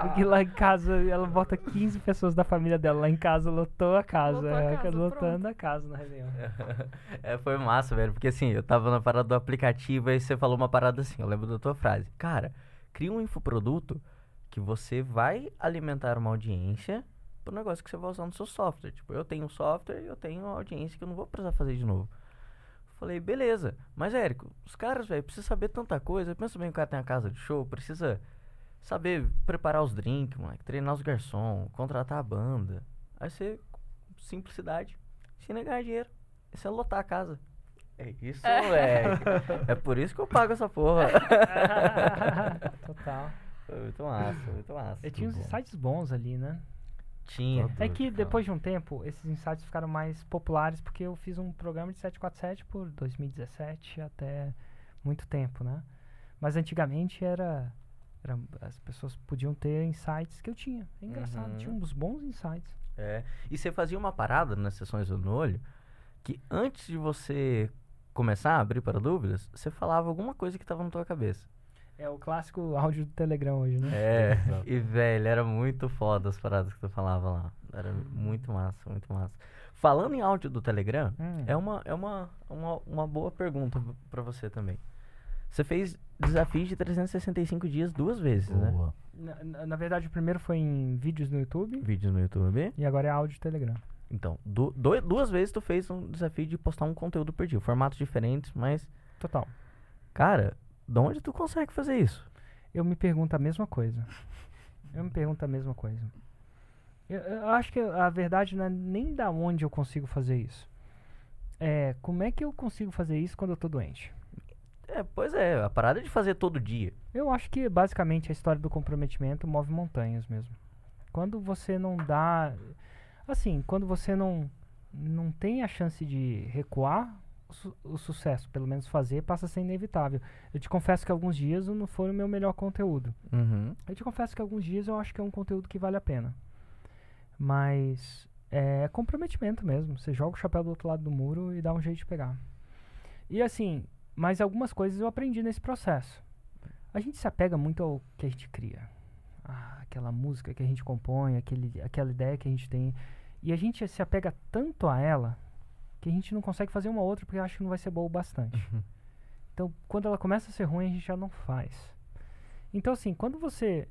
S1: Porque lá em casa ela bota 15 pessoas da família dela. Lá em casa lotou a casa.
S4: Lotou a
S1: é,
S4: casa,
S1: lotando a casa no Réveillon.
S3: é, foi massa, velho. Porque assim, eu tava na parada do aplicativo e você falou uma parada assim. Eu lembro da tua frase. Cara, cria um infoproduto que você vai alimentar uma audiência pro negócio que você vai usar no seu software. Tipo, eu tenho um software e eu tenho uma audiência que eu não vou precisar fazer de novo. Falei, beleza. Mas, Érico, os caras, velho, precisam saber tanta coisa. Pensa bem, o cara tem a casa de show, precisa saber preparar os drinks, moleque, treinar os garçons, contratar a banda. Aí você, simplicidade, se negar dinheiro. Isso é lotar a casa. É isso, moleque. É por isso que eu pago essa porra.
S1: Total.
S3: Foi muito massa, muito massa.
S1: E tinha uns
S2: bom.
S1: insights bons ali, né?
S3: Tinha.
S2: Todo.
S1: É que depois de um tempo, esses insights ficaram mais populares porque eu fiz um programa de 747 por 2017 até muito tempo, né? Mas antigamente era, era as pessoas podiam ter insights que eu tinha. É engraçado,
S3: Uhum.
S1: tinha uns bons insights.
S3: É. E você fazia uma parada nas sessões no olho que antes de você começar a abrir para dúvidas, você falava alguma coisa que tava na tua cabeça.
S1: É o clássico áudio do Telegram hoje, né?
S3: É,
S2: Exato.
S3: e velho, era muito foda as paradas que tu falava lá. Era muito massa, muito massa. Falando em áudio do Telegram,
S1: Hum.
S3: é uma, é uma, uma, uma boa pergunta p- pra você também. Você fez desafios de 365 dias duas vezes, né?
S2: Boa.
S1: Na, na- na verdade, o primeiro foi em vídeos no YouTube
S3: Vídeos no YouTube.
S1: e agora é áudio do Telegram.
S3: Então, du- doi- duas vezes tu fez um desafio de postar um conteúdo por dia. Formatos diferentes, mas,
S1: Total.
S3: cara, de onde tu consegue fazer isso?
S1: Eu me pergunto a mesma coisa. Eu me pergunto a mesma coisa. Eu, eu acho que a verdade não é nem da onde eu consigo fazer isso. É, como é que eu consigo fazer isso quando eu tô doente?
S3: É, pois é, a parada de fazer todo dia.
S1: Eu acho que basicamente a história do comprometimento move montanhas mesmo. Quando você não dá. Assim, quando você não, não tem a chance de recuar, su- o sucesso, pelo menos fazer, passa a ser inevitável. Eu te confesso que alguns dias não foi o meu melhor conteúdo.
S3: Uhum.
S1: Eu te confesso que alguns dias eu acho que é um conteúdo que vale a pena. Mas é comprometimento mesmo. Você joga o chapéu do outro lado do muro e dá um jeito de pegar. E assim, mas algumas coisas eu aprendi nesse processo. A gente se apega muito ao que a gente cria. Ah, aquela música que a gente compõe, aquele, aquela ideia que a gente tem. E a gente se apega tanto a ela que a gente não consegue fazer uma outra porque acha que não vai ser boa o bastante. Então, quando ela começa a ser ruim, a gente já não faz. Então, assim, quando você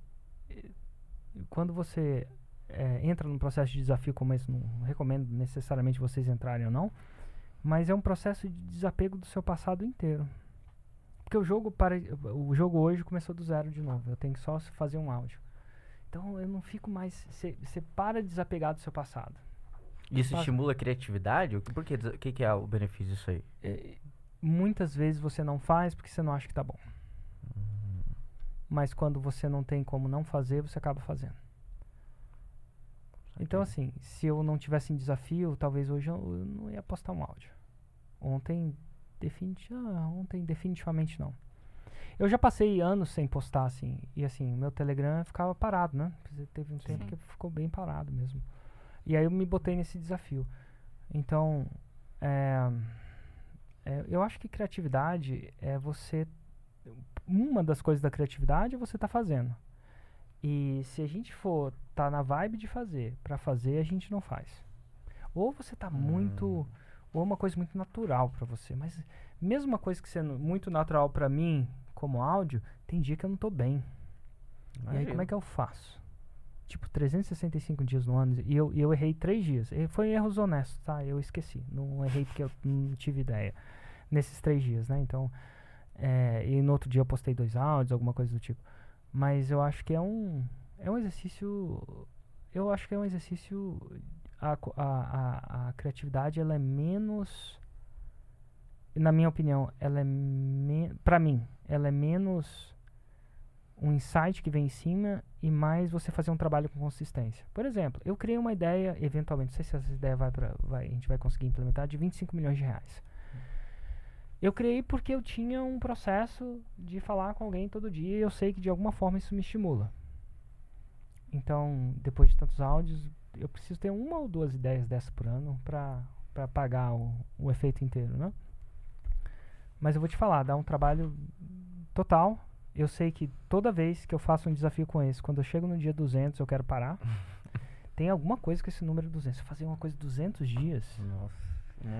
S1: eh, quando você eh, entra num processo de desafio como esse, não recomendo necessariamente vocês entrarem ou não, mas é um processo de desapego do seu passado inteiro. Porque o jogo para o jogo hoje começou do zero de novo. Eu tenho que só fazer um áudio. Então eu não fico mais. Você para de desapegar do seu passado.
S3: Isso estimula a criatividade? O que, por que, o que, que é o benefício disso aí?
S1: Eh, muitas vezes você não faz porque você não acha que tá bom. Mas quando você não tem como não fazer, você acaba fazendo. Então, assim, se eu não tivesse em desafio, talvez hoje eu, eu não ia postar um áudio. Ontem, ah, ontem definitivamente não. Eu já passei anos sem postar, assim, e assim, meu Telegram ficava parado, né? Teve um tempo
S4: Sim.
S1: que ficou bem parado mesmo. E aí eu me botei nesse desafio. Então, é, é, eu acho que criatividade é você. Uma das coisas da criatividade é você estar fazendo. E se a gente for tá na vibe de fazer, pra fazer a gente não faz. Ou você tá muito, ou é uma coisa muito natural pra você, mas mesmo uma coisa que sendo muito natural pra mim, como áudio, tem dia que eu não tô bem. E aí como é que eu faço? Tipo, 365 dias no ano e eu, e eu errei três dias. E foi erros honestos, tá? Eu esqueci. Não errei porque eu não tive ideia. Nesses três dias, né? Então, é, e no outro dia eu postei dois áudios, alguma coisa do tipo. Mas eu acho que é um, é um exercício. Eu acho que é um exercício. A, a, a, a criatividade ela é menos. Na minha opinião, ela é. Me, pra mim, ela é menos um insight que vem em cima e mais você fazer um trabalho com consistência. Por exemplo, eu criei uma ideia, eventualmente, não sei se essa ideia vai pra, vai, a gente vai conseguir implementar, de 25 milhões de reais. Eu criei porque eu tinha um processo de falar com alguém todo dia e eu sei que de alguma forma isso me estimula. Então, depois de tantos áudios, eu preciso ter uma ou duas ideias dessa por ano para pagar o, o efeito inteiro, né? Mas eu vou te falar, dá um trabalho total. Eu sei que toda vez que eu faço um desafio com esse, quando eu chego no dia 200 eu quero parar. tem alguma coisa com esse número 200. Se eu fazer uma coisa 200 dias,
S3: Nossa.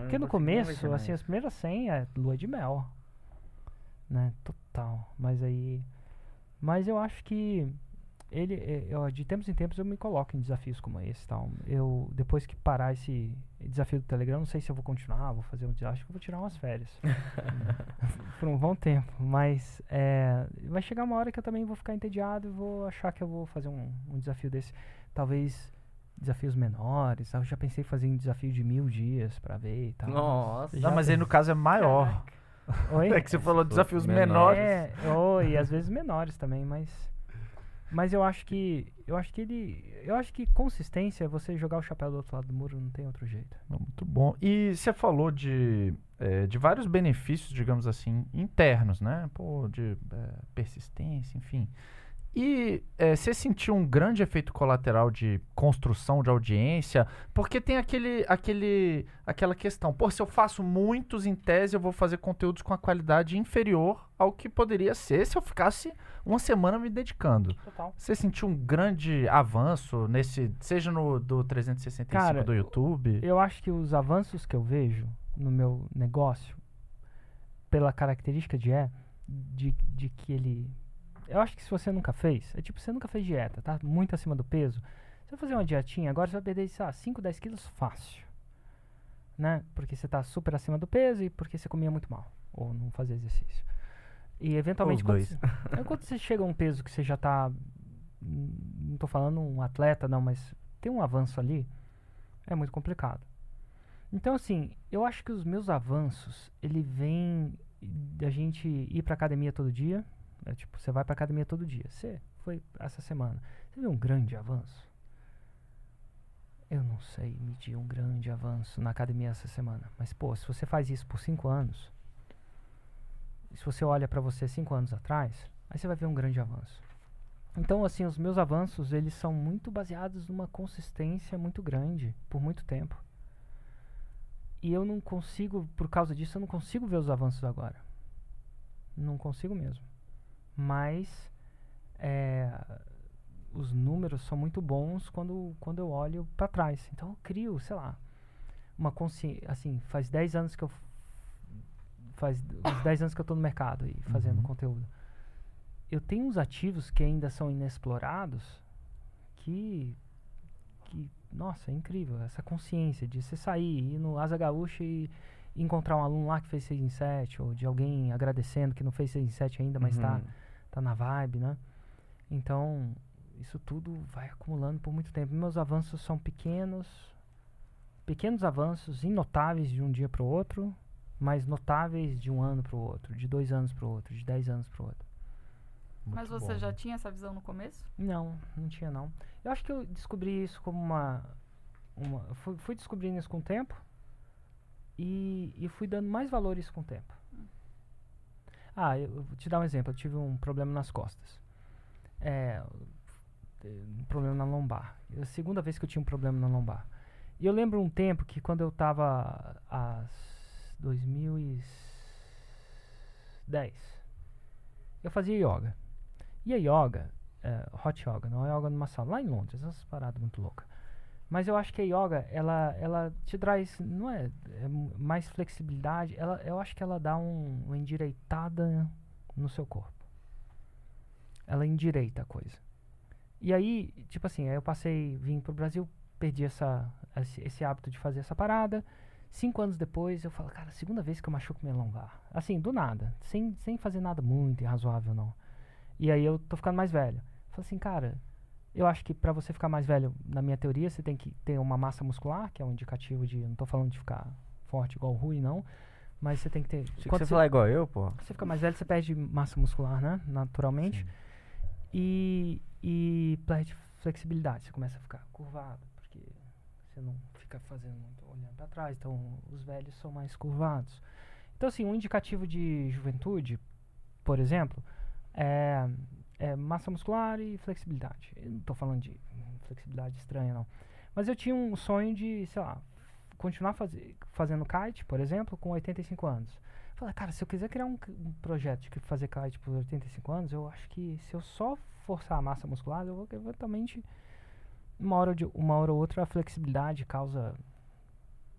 S1: porque no começo, assim, as primeiras 100 é lua de mel. Né? Total. Mas aí. Mas eu acho que. Ele, é, eu, de tempos em tempos eu me coloco em desafios como esse tal. Eu, depois que parar esse desafio do Telegram, não sei se eu vou continuar, vou fazer um desafio. Acho que eu vou tirar umas férias. Por um bom tempo. Mas é, vai chegar uma hora que eu também vou ficar entediado e vou achar que eu vou fazer um, um desafio desse. Talvez desafios menores. Eu já pensei em fazer um desafio de mil dias pra ver e tal.
S3: Nossa.
S2: Não, mas aí no caso é maior.
S1: Oi?
S2: É que você falou desafios
S3: Menor.
S2: menores.
S1: É, oh, e às vezes menores também, mas mas eu acho que eu acho que ele eu acho que consistência é você jogar o chapéu do outro lado do muro, não tem outro jeito.
S2: Muito bom. E você falou de, eh, de vários benefícios, digamos assim, internos, né? Pô, de eh, persistência, enfim. E eh, você sentiu um grande efeito colateral de construção de audiência? Porque tem aquele, aquele, aquela questão, pô, se eu faço muitos em tese, eu vou fazer conteúdos com a qualidade inferior ao que poderia ser se eu ficasse uma semana me dedicando.
S1: Total.
S2: Você sentiu um grande avanço nesse, seja no do 365
S1: Cara,
S2: do YouTube?
S1: Eu acho que os avanços que eu vejo no meu negócio, pela característica de é, de, de que ele. Eu acho que se você nunca fez, é tipo, você nunca fez dieta, tá muito acima do peso, Você vai fazer uma dietinha, agora você vai perder, sei lá, 5, 10 quilos fácil. Né? Porque você tá super acima do peso e porque você comia muito mal. Ou não fazia exercício. E eventualmente quando você, é quando você chega a um peso que você já tá. hum, Não tô falando um atleta, não, mas tem um avanço ali, é muito complicado. Então, assim, eu acho que os meus avanços, ele vem da gente ir pra academia todo dia. né, tipo, você vai pra academia todo dia. Você foi essa semana. Você viu um grande avanço? Eu não sei medir um grande avanço na academia essa semana. Mas, pô, se você faz isso por cinco anos, se você olha pra você cinco anos atrás, aí você vai ver um grande avanço. Então, assim, os meus avanços, eles são muito baseados numa consistência muito grande, por muito tempo. E eu não consigo, por causa disso, eu não consigo ver os avanços agora. Não consigo mesmo. Mas é, os números são muito bons quando, quando eu olho para trás. Então eu crio, sei lá, uma consciência. Assim, faz 10 anos que eu. Faz uns 10 anos que eu tô no mercado aí, fazendo
S2: Uhum.
S1: conteúdo. Eu tenho uns ativos que ainda são inexplorados que. que nossa, é incrível. Essa consciência de você sair, ir no Asa Gaúcha e encontrar um aluno lá que fez 6 em 7, ou de alguém agradecendo que não fez 6 em 7 ainda, mas tá,
S3: Uhum.
S1: tá na vibe, né? Então, isso tudo vai acumulando por muito tempo. Meus avanços são pequenos, pequenos avanços, inotáveis de um dia para o outro, mas notáveis de um ano para o outro, de dois anos para o outro, de dez anos para o outro.
S4: Mas
S2: Muito
S4: você
S2: bom,
S4: já tinha essa visão no começo?
S1: Não, não tinha não. Eu acho que eu descobri isso como uma. uma fui, fui descobrindo isso com o tempo e, e fui dando mais valor isso com o tempo. Ah, eu, eu vou te dar um exemplo. Eu tive um problema nas costas. É, um problema na lombar. É a segunda vez que eu tinha um problema na lombar. E eu lembro um tempo que quando eu tava às 2010, eu fazia yoga. E a yoga, é, hot yoga, não é yoga numa sala, lá em Londres, essas paradas muito loucas. Mas eu acho que a yoga, ela, ela te traz, não é, é mais flexibilidade, ela, eu acho que ela dá um, uma endireitada no seu corpo. Ela endireita a coisa. E aí, tipo assim, aí eu passei, vim pro Brasil, perdi essa, esse, esse hábito de fazer essa parada. Cinco anos depois, eu falo, cara, segunda vez que eu machuco minha lombar. Assim, do nada, sem, sem fazer nada muito irrazoável, não. E aí eu tô ficando mais velho. Falei assim, cara, eu acho que pra você ficar mais velho, na minha teoria, você tem que ter uma massa muscular, que é um indicativo de. Não tô falando de ficar forte igual o Rui, não. Mas você tem que ter. Quando
S3: você
S1: você,
S3: falar igual eu, pô.
S1: você fica mais velho, você perde massa muscular, né? Naturalmente.
S2: Sim.
S1: E, e perde flexibilidade. Você começa a ficar curvado, porque você não fica fazendo muito olhando para trás. Então, os velhos são mais curvados. Então, assim, um indicativo de juventude, por exemplo, é, é massa muscular e flexibilidade. Eu não tô falando de flexibilidade estranha, não. Mas eu tinha um sonho de, sei lá, continuar faze fazendo kite, por exemplo, com 85 anos. Falei, cara, se eu quiser criar um, um projeto de fazer kite por 85 anos, eu acho que se eu só forçar a massa muscular, eu vou eventualmente, uma hora, de, uma hora ou outra, a flexibilidade causa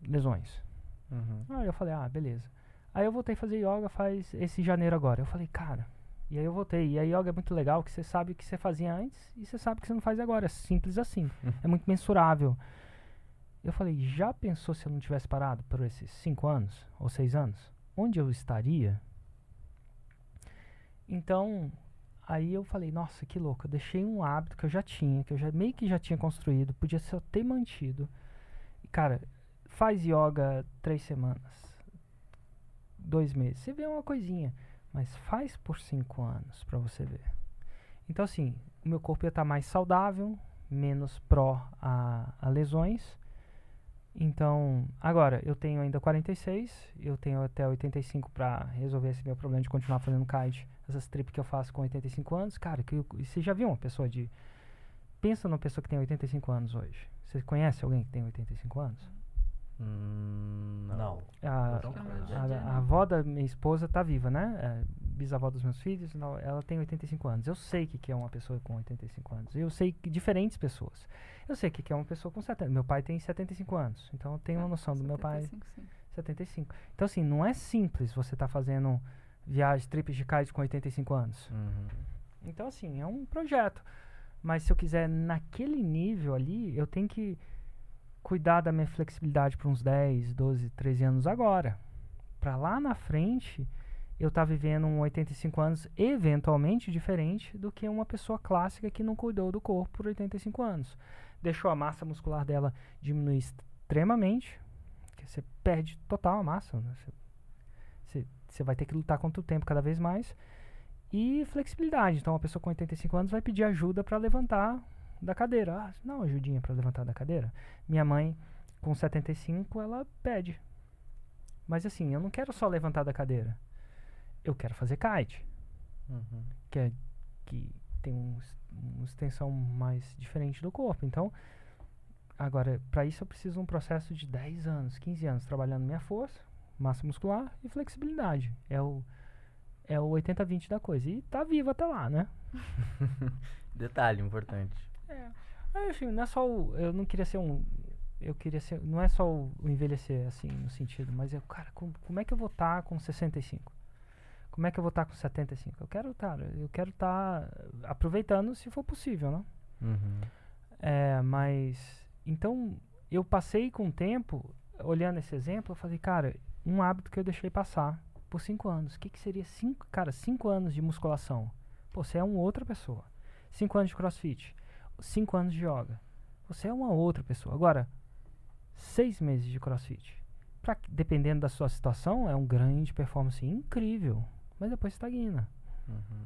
S1: lesões.
S3: Uhum.
S1: Aí eu falei, ah, beleza. Aí eu voltei a fazer yoga faz esse janeiro agora. Eu falei, cara, e aí eu voltei. E a yoga é muito legal, que você sabe o que você fazia antes e você sabe o que você não faz agora. É simples assim. é muito mensurável. Eu falei, já pensou se eu não tivesse parado por esses cinco anos ou seis anos? Onde eu estaria? Então, aí eu falei, nossa, que louco. Eu deixei um hábito que eu já tinha, que eu já meio que já tinha construído, podia só ter mantido. E, cara, faz yoga três semanas, dois meses. Você vê uma coisinha, mas faz por cinco anos pra você ver. Então, assim, o meu corpo ia estar mais saudável, menos pró a, a lesões. Então, agora, eu tenho ainda 46, eu tenho até 85 pra resolver esse meu problema de continuar fazendo kite, essas trips que eu faço com 85 anos. Cara, que eu- você já viu uma pessoa de. Pensa numa pessoa que tem 85 anos hoje. Você conhece alguém que tem 85 anos?
S3: Hum, não.
S1: A,
S2: não.
S1: a, a avó da minha esposa tá viva, né? É, bisavó dos meus filhos, não, ela tem 85 anos. Eu sei que que é uma pessoa com 85 anos. Eu sei que diferentes pessoas. Eu sei que que é uma pessoa com 70. Meu pai tem 75 anos. Então eu tenho uma noção do meu pai
S4: 75, sim.
S1: 75. Então assim, não é simples você estar fazendo viagem, trips de kite com 85 anos.
S3: Uhum.
S1: Então, assim, é um projeto. Mas se eu quiser naquele nível ali, eu tenho que cuidar da minha flexibilidade por uns 10, 12, 13 anos agora. Para lá na frente, eu estar tá vivendo um 85 anos eventualmente diferente do que uma pessoa clássica que não cuidou do corpo por 85 anos. Deixou a massa muscular dela diminuir extremamente, que você perde total a massa. Né? Você, você vai ter que lutar contra o tempo cada vez mais. E flexibilidade. Então, uma pessoa com 85 anos vai pedir ajuda para levantar da cadeira. Ah, não, ajudinha para levantar da cadeira. Minha mãe, com 75, ela pede. Mas assim, eu não quero só levantar da cadeira. Eu quero fazer kite. Uhum. Que, é, que tem um, uma extensão mais diferente do corpo. Então, agora, para isso eu preciso de um processo de 10 anos, 15 anos trabalhando minha força, massa muscular e flexibilidade. É o é o 80-20 da coisa. E tá vivo até lá, né?
S3: Detalhe importante.
S1: É. Enfim, não é só o, Eu não queria ser um. Eu queria ser. Não é só o, o envelhecer, assim, no sentido, mas eu, cara, como, como é que eu vou estar tá com 65? Como é que eu vou estar tá com 75? Eu quero, cara, eu quero estar tá aproveitando se for possível, né? Uhum. É, mas. Então, eu passei com o tempo, olhando esse exemplo, eu falei, cara, um hábito que eu deixei passar por cinco anos. O que, que seria cinco, cara, cinco anos de musculação? Pô, você é uma outra pessoa. Cinco anos de crossfit. Cinco anos de yoga. Você é uma outra pessoa. Agora, seis meses de crossfit. Pra, dependendo da sua situação, é um grande performance incrível. Mas depois estagna. Uhum.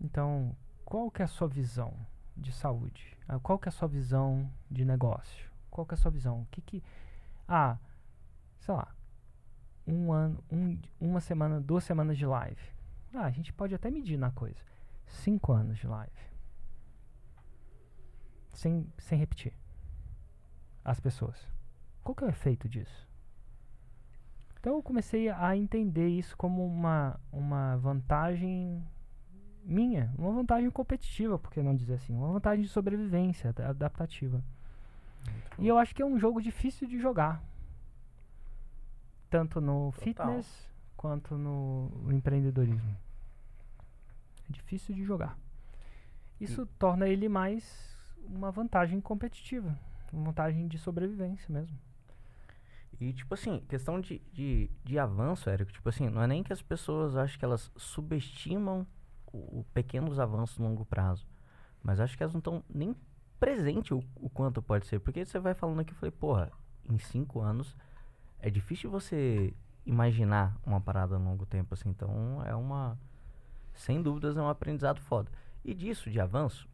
S1: Então, qual que é a sua visão de saúde? Ah, qual que é a sua visão de negócio? Qual que é a sua visão? O que que... Ah, sei lá, um ano, um, uma semana, duas semanas de live. Ah, a gente pode até medir na coisa. Cinco anos de live. Sem, sem repetir. As pessoas. Qual que é o efeito disso? Então eu comecei a entender isso como uma, uma vantagem minha, uma vantagem competitiva, por que não dizer assim? Uma vantagem de sobrevivência adaptativa. e eu acho que é um jogo difícil de jogar tanto no Total. fitness quanto no empreendedorismo. É difícil de jogar. Isso e torna ele mais uma vantagem competitiva, uma vantagem de sobrevivência mesmo.
S3: E, tipo assim, questão de, de, de avanço, Érico, tipo assim, não é nem que as pessoas acham que elas subestimam o, o pequenos avanços no longo prazo, mas acho que elas não estão nem presente o, o quanto pode ser. Porque você vai falando aqui, eu falei, porra, em cinco anos é difícil você imaginar uma parada a longo tempo, assim. Então, é uma. Sem dúvidas, é um aprendizado foda. E disso, de avanço,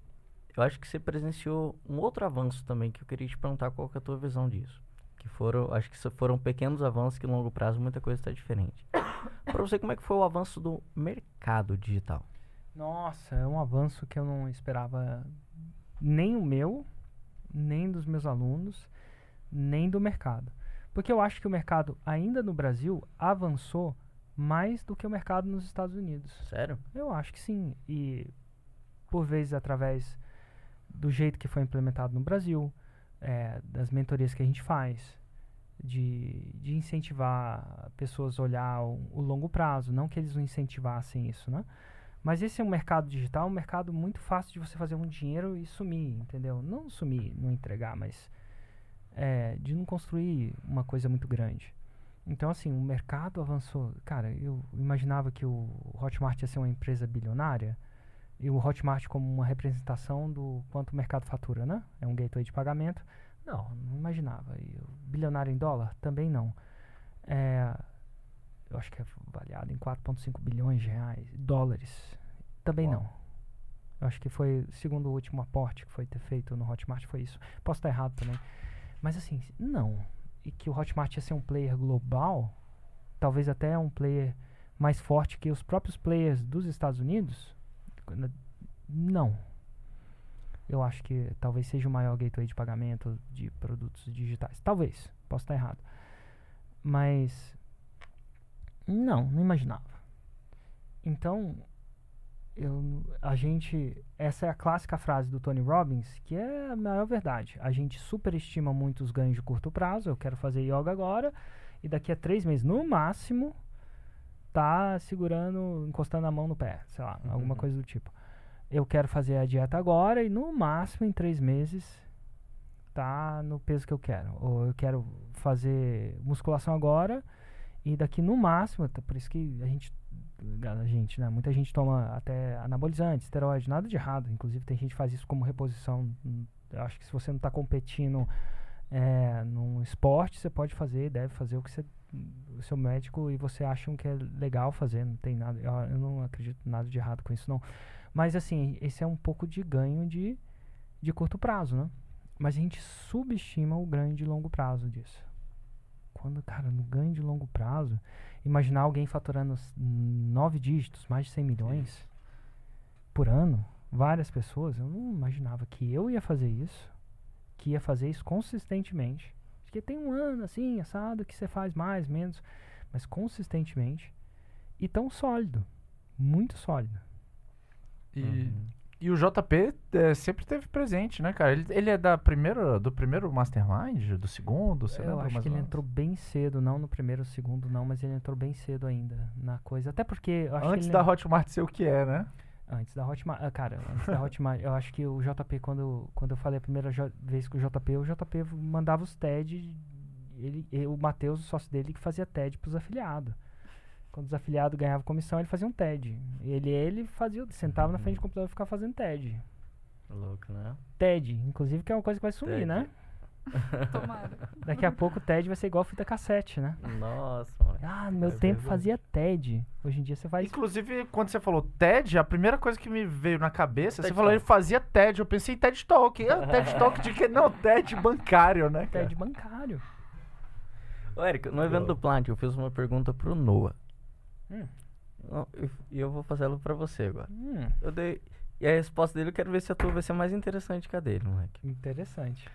S3: eu acho que você presenciou um outro avanço também que eu queria te perguntar qual que é a tua visão disso. Que foram, acho que foram pequenos avanços que, a longo prazo, muita coisa está diferente. Para você, como é que foi o avanço do mercado digital?
S1: Nossa, é um avanço que eu não esperava nem o meu, nem dos meus alunos, nem do mercado. Porque eu acho que o mercado, ainda no Brasil, avançou mais do que o mercado nos Estados Unidos.
S3: Sério?
S1: Eu acho que sim. E por vezes através do jeito que foi implementado no Brasil, é, das mentorias que a gente faz, de, de incentivar pessoas a olhar o, o, longo prazo, não que eles não incentivassem isso, né? Mas esse é um mercado digital, um mercado muito fácil de você fazer um dinheiro e sumir, entendeu? Não sumir, não entregar, mas é, de não construir uma coisa muito grande. Então, assim, o mercado avançou. Cara, eu imaginava que o Hotmart ia ser uma empresa bilionária e o Hotmart como uma representação do quanto o mercado fatura, né? É um gateway de pagamento. Não, não imaginava. E o bilionário em dólar? Também não. É, eu acho que é avaliado em 4,5 bilhões de reais, dólares. Também Uau. não. Eu acho que foi, segundo o último aporte que foi ter feito no Hotmart, foi isso. Posso estar errado também. Mas assim, não. E que o Hotmart ia ser um player global, talvez até um player mais forte que os próprios players dos Estados Unidos, não. Eu acho que talvez seja o maior gateway de pagamento de produtos digitais. Talvez, posso estar errado. Mas não, não imaginava. Então, eu, a gente. Essa é a clássica frase do Tony Robbins, que é a maior verdade. A gente superestima muito os ganhos de curto prazo. Eu quero fazer yoga agora, e daqui a três meses, no máximo, tá segurando, encostando a mão no pé, sei lá, uhum. alguma coisa do tipo. eu quero fazer a dieta agora e no máximo em três meses tá no peso que eu quero. Ou eu quero fazer musculação agora e daqui no máximo, tá- por isso que a gente, a gente, né, muita gente toma até anabolizante, esteroide, nada de errado. Inclusive tem gente que faz isso como reposição. Eu acho que se você não está competindo é, num esporte, você pode fazer, deve fazer o que você, o seu médico e você acham que é legal fazer. Não tem nada, eu, eu não acredito nada de errado com isso não. Mas assim, esse é um pouco de ganho de, de curto prazo, né? Mas a gente subestima o ganho de longo prazo disso. Quando, cara, no ganho de longo prazo, imaginar alguém faturando nove dígitos, mais de 100 milhões por ano, várias pessoas, eu não imaginava que eu ia fazer isso, que ia fazer isso consistentemente. Porque tem um ano assim, assado, que você faz mais, menos, mas consistentemente e tão sólido, muito sólido.
S2: E,
S3: Uhum.
S2: E o JP é, sempre teve presente, né, cara? Ele, ele é da primeira, do primeiro Mastermind? Do segundo? Você
S1: eu
S2: lembra
S1: acho que ele entrou bem cedo, não no primeiro ou segundo, não, mas ele entrou bem cedo ainda na coisa. Até porque eu acho
S2: Antes da Hotmart ser o que é, né?
S1: Antes da Hotmart. ah, cara, antes da Hotmart, eu acho que o JP, quando, quando eu falei a primeira vez com o JP, o JP mandava os TED. Ele, o Matheus, o sócio dele, que fazia TED pros afiliados. Quando os afiliados ganhavam comissão, ele fazia um TED. Ele, ele fazia, sentava na frente do computador e ficava fazendo TED.
S3: Louco, né?
S1: TED, inclusive, que é uma coisa que vai sumir,
S3: TED.
S1: né?
S4: Tomara.
S1: Daqui a pouco o TED vai ser igual fita cassete, né?
S3: Nossa, mano.
S1: Ah, no meu
S3: É
S1: tempo
S3: verdade.
S1: fazia TED. Hoje em dia você faz.
S2: Inclusive, quando você falou TED, a primeira coisa que me veio na cabeça, você
S3: TED
S2: falou
S3: Talk.
S2: ele fazia TED. Eu pensei em TED Talk. Ah, TED Talk de que? Não, TED bancário, né, cara?
S1: TED bancário.
S3: Ô, Eric, no evento do Plant, eu fiz uma pergunta pro Noah.
S1: Hum.
S3: E eu vou fazer ela pra você agora.
S1: Hum,
S3: Eu dei. E a resposta dele, eu quero ver se a tua vai ser mais interessante que a dele, moleque.
S1: interessante.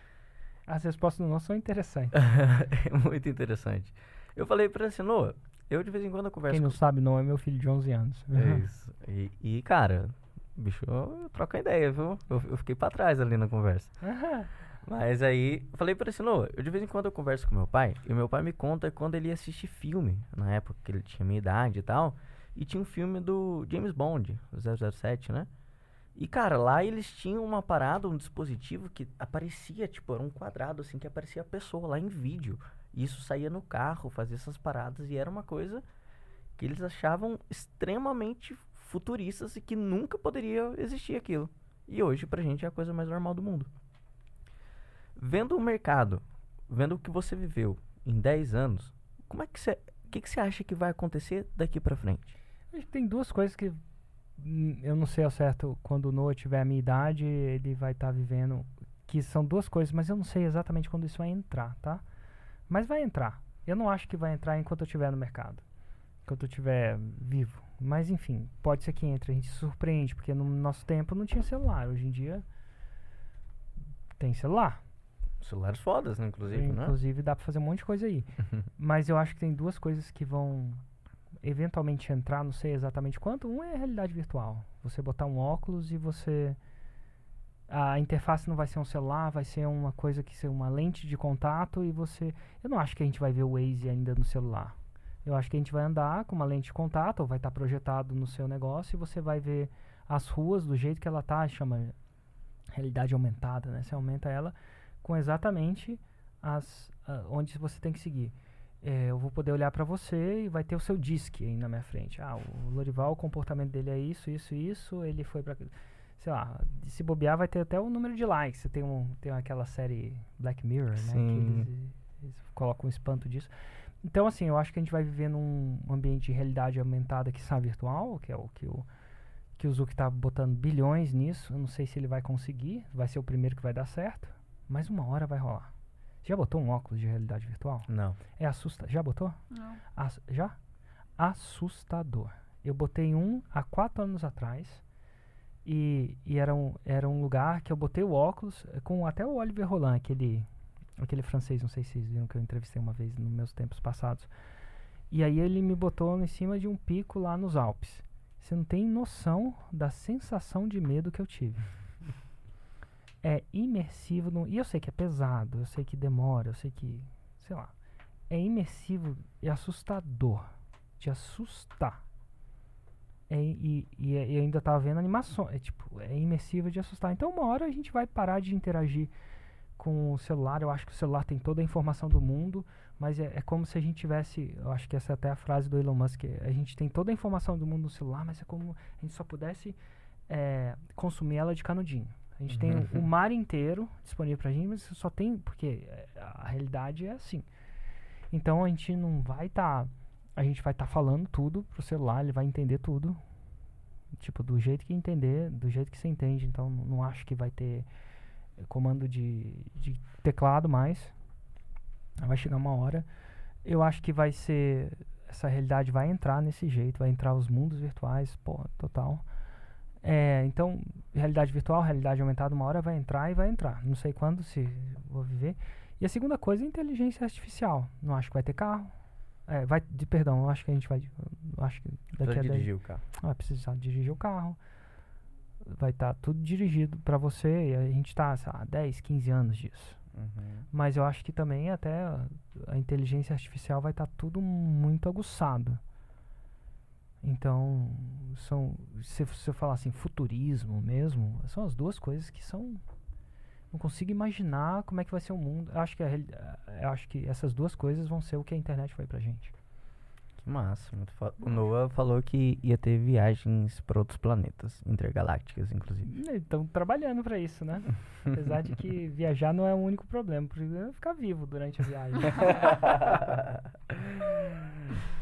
S1: As respostas do nosso são interessantes.
S3: é muito interessante. Eu falei pra ele assim, Noah, eu de vez em quando converso
S1: Quem não
S3: com...
S1: sabe, não é meu filho de 11 anos.
S3: É isso. E, e, cara, bicho, troca ideia, viu? Eu, eu fiquei pra trás ali na conversa. Mas aí, falei pra ele assim, eu de vez em quando eu converso com meu pai, e meu pai me conta quando ele ia assistir filme, na época que ele tinha minha idade e tal, e tinha um filme do James Bond, o 007, né? E, cara, lá eles tinham uma parada, um dispositivo que aparecia, tipo, era um quadrado, assim, que aparecia a pessoa lá em vídeo. E isso saía no carro, fazia essas paradas, e era uma coisa que eles achavam extremamente futuristas e que nunca poderia existir aquilo. E hoje, pra gente, é a coisa mais normal do mundo. Vendo o mercado, vendo o que você viveu em 10 anos, como é que você. O que, que você acha que vai acontecer daqui pra frente?
S1: Tem duas coisas que hum, eu não sei ao certo quando o Noah tiver a minha idade, ele vai estar vivendo. Que são duas coisas, mas eu não sei exatamente quando isso vai entrar, tá? Mas vai entrar. Eu não acho que vai entrar enquanto eu estiver no mercado. Enquanto eu estiver vivo. Mas enfim, pode ser que entre. A gente se surpreende, porque no nosso tempo não tinha celular. Hoje em dia tem celular.
S3: Celulares fodas, né, inclusive, né?
S1: Inclusive dá pra fazer um monte de coisa aí. Mas eu acho que tem duas coisas que vão eventualmente entrar, não sei exatamente quanto. Um é a realidade virtual. Você botar um óculos e você. A interface não vai ser um celular, vai ser uma coisa que ser uma lente de contato e você. Eu não acho que a gente vai ver o Waze ainda no celular. Eu acho que a gente vai andar com uma lente de contato, ou vai estar projetado no seu negócio e você vai ver as ruas do jeito que ela tá, chama realidade aumentada, né? Você aumenta ela com exatamente as ah, onde você tem que seguir. É, eu vou poder olhar para você e vai ter o seu disque aí na minha frente. Ah, o Lorival, o comportamento dele é isso, isso, isso. Ele foi para, sei lá, se bobear vai ter até o número de likes. Você tem um, tem aquela série Black Mirror, né? Que
S3: Sim.
S1: eles, eles colocam um espanto disso. Então, assim, eu acho que a gente vai viver num ambiente de realidade aumentada que está virtual, que é o que o que o Zuck está botando bilhões nisso. Eu não sei se ele vai conseguir, vai ser o primeiro que vai dar certo, mas uma hora vai rolar. Já botou um óculos de realidade virtual?
S3: Não.
S1: É assustador. Já botou?
S4: Não.
S1: Ass- já? Assustador. Eu botei um há quatro anos atrás. E, e era, um, era um lugar que eu botei o óculos eh, com até o Oliver Roland, aquele, aquele francês, não sei se vocês viram que eu entrevistei uma vez nos meus tempos passados. E aí ele me botou em cima de um pico lá nos Alpes. Você não tem noção da sensação de medo que eu tive. É imersivo. No, e eu sei que é pesado, eu sei que demora, eu sei que. Sei lá. É imersivo e assustador. De assustar. é, e, e, é- e ainda tá vendo animação. É tipo, é imersiva de assustar. Então uma hora a gente vai parar de interagir com o celular. Eu acho que o celular tem toda a informação do mundo, mas é, é como se a gente tivesse. Eu acho que essa é até a frase do Elon Musk. é, A gente tem toda a informação do mundo no celular, mas é como a gente só pudesse é, consumir ela de canudinho. A gente tem o, o mar inteiro disponível pra gente, mas só tem. Porque é, a realidade é assim. Então a gente não vai estar. a gente vai estar falando tudo pro celular, ele vai entender tudo. Tipo, do jeito que entender, do jeito que você entende. Então não não acho que vai ter eh, comando de, de teclado mais. Vai chegar uma hora. Eu acho que vai ser. Essa realidade vai entrar nesse jeito, vai entrar os mundos virtuais, pô, total. É, então, realidade virtual, realidade aumentada, uma hora vai entrar e vai entrar. Não sei quando, se vou viver. E a segunda coisa é inteligência artificial. Não acho que vai ter carro. É, vai, de, perdão, eu acho que a gente vai. acho que daqui
S3: Pra
S1: a 10
S3: dirigir o carro.
S1: vai precisar dirigir o carro. Vai estar tudo dirigido para você. E a gente está há 10, 15 anos disso.
S3: Uhum.
S1: Mas eu acho que também até a, a inteligência artificial vai estar tudo muito aguçado. Então, são, se, se eu falar assim, futurismo mesmo, são as duas coisas que são. Não consigo imaginar como é que vai ser o mundo. Acho que, a, eu acho que essas duas coisas vão ser o que a internet foi pra gente.
S3: Que massa. Muito foda. O Noah falou que ia ter viagens para outros planetas, intergalácticas, inclusive.
S1: Estão trabalhando pra isso, né? Apesar de que viajar não é o único problema. É ficar vivo durante a viagem.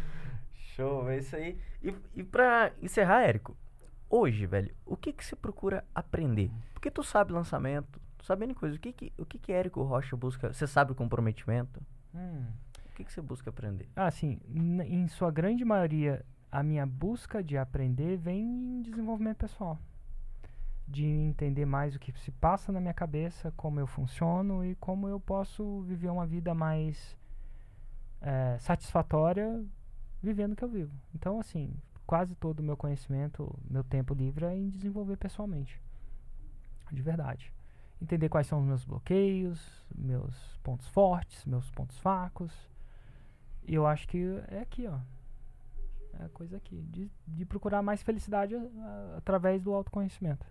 S3: Show, é isso aí. E, e pra encerrar, Érico, hoje, velho, o que que você procura aprender? Porque tu sabe lançamento, tu sabe N coisa. O que que, o que que Érico Rocha busca? Você sabe o comprometimento?
S1: Hum.
S3: O que que você busca aprender?
S1: Ah, sim. Em sua grande maioria, a minha busca de aprender vem em desenvolvimento pessoal. De entender mais o que se passa na minha cabeça, como eu funciono e como eu posso viver uma vida mais eh, satisfatória vivendo o que eu vivo. Então, assim, quase todo o meu conhecimento, meu tempo livre é em desenvolver pessoalmente. De verdade. Entender quais são os meus bloqueios, meus pontos fortes, meus pontos fracos. E eu acho que é aqui, ó. É a coisa aqui. De, de procurar mais felicidade a- através do autoconhecimento.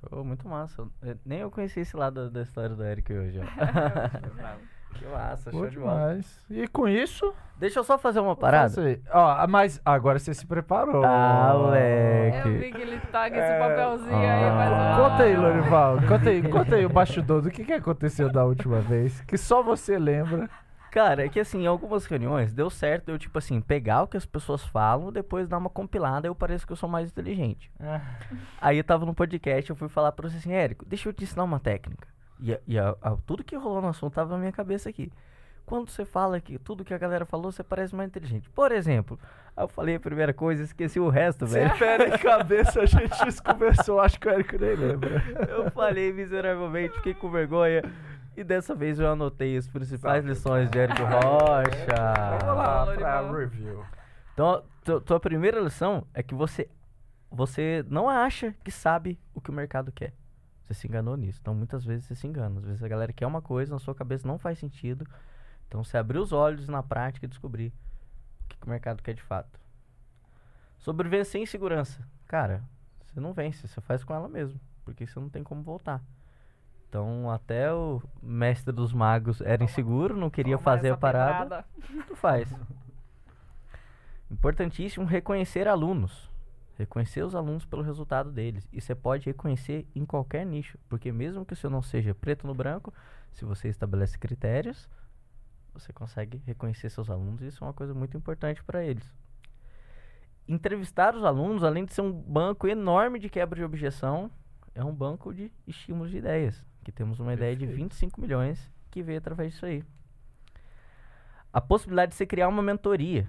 S3: Show, muito massa. Eu- nem eu conheci esse lado da história do Érico hoje, ó. que massa, show de bola.
S2: E com isso.
S3: Deixa eu só fazer uma parada.
S2: Ó, mas agora você se preparou.
S3: Ah, moleque.
S4: Eu vi que ele tá com esse papelzinho aí,
S2: Ah,
S4: mas.
S2: Conta aí, Lorival. Conta aí, conta aí o bastidor do que, que aconteceu da última vez. Que só você lembra.
S3: Cara, é que assim, em algumas reuniões deu certo eu, tipo assim, pegar o que as pessoas falam, depois dar uma compilada e eu pareço que eu sou mais inteligente.
S1: Ah,
S3: Aí eu tava no podcast, eu fui falar pra você assim, Érico, deixa eu te ensinar uma técnica. E, e a- a- tudo que rolou no assunto tava na minha cabeça aqui. Quando você fala que tudo que a galera falou, você parece mais inteligente. Por exemplo, eu falei a primeira coisa e esqueci o resto, velho.
S2: pera em cabeça, a gente conversou, acho que o Érico nem lembra.
S3: Eu falei miseravelmente, fiquei com vergonha. E dessa vez eu anotei as principais lições de Érico Rocha.
S2: Vamos lá pra review.
S3: Então, tu- tua primeira lição é que você, você não acha que sabe o que o mercado quer. Você se enganou nisso. Então, muitas vezes você se engana. Às vezes a galera quer uma coisa, na sua cabeça não faz sentido. Então, você abrir os olhos na prática e descobrir o que, que o mercado quer de fato. Sobreviver sem segurança. Cara, você não vence, você faz com ela mesmo. Porque você não tem como voltar. Então, até o mestre dos magos era inseguro, não queria
S4: Toma
S3: fazer a parada
S4: pedrada.
S3: tu faz. Importantíssimo reconhecer alunos. Reconhecer os alunos pelo resultado deles. E você pode reconhecer em qualquer nicho. Porque mesmo que o seu não seja preto no branco, se você estabelece critérios, você consegue reconhecer seus alunos. E isso é uma coisa muito importante para eles. Entrevistar os alunos, além de ser um banco enorme de quebra de objeção, é um banco de estímulos de ideias. Que temos uma ideia de
S2: Perfeito.
S3: 25 milhões que veio através disso aí. A possibilidade de você criar uma mentoria,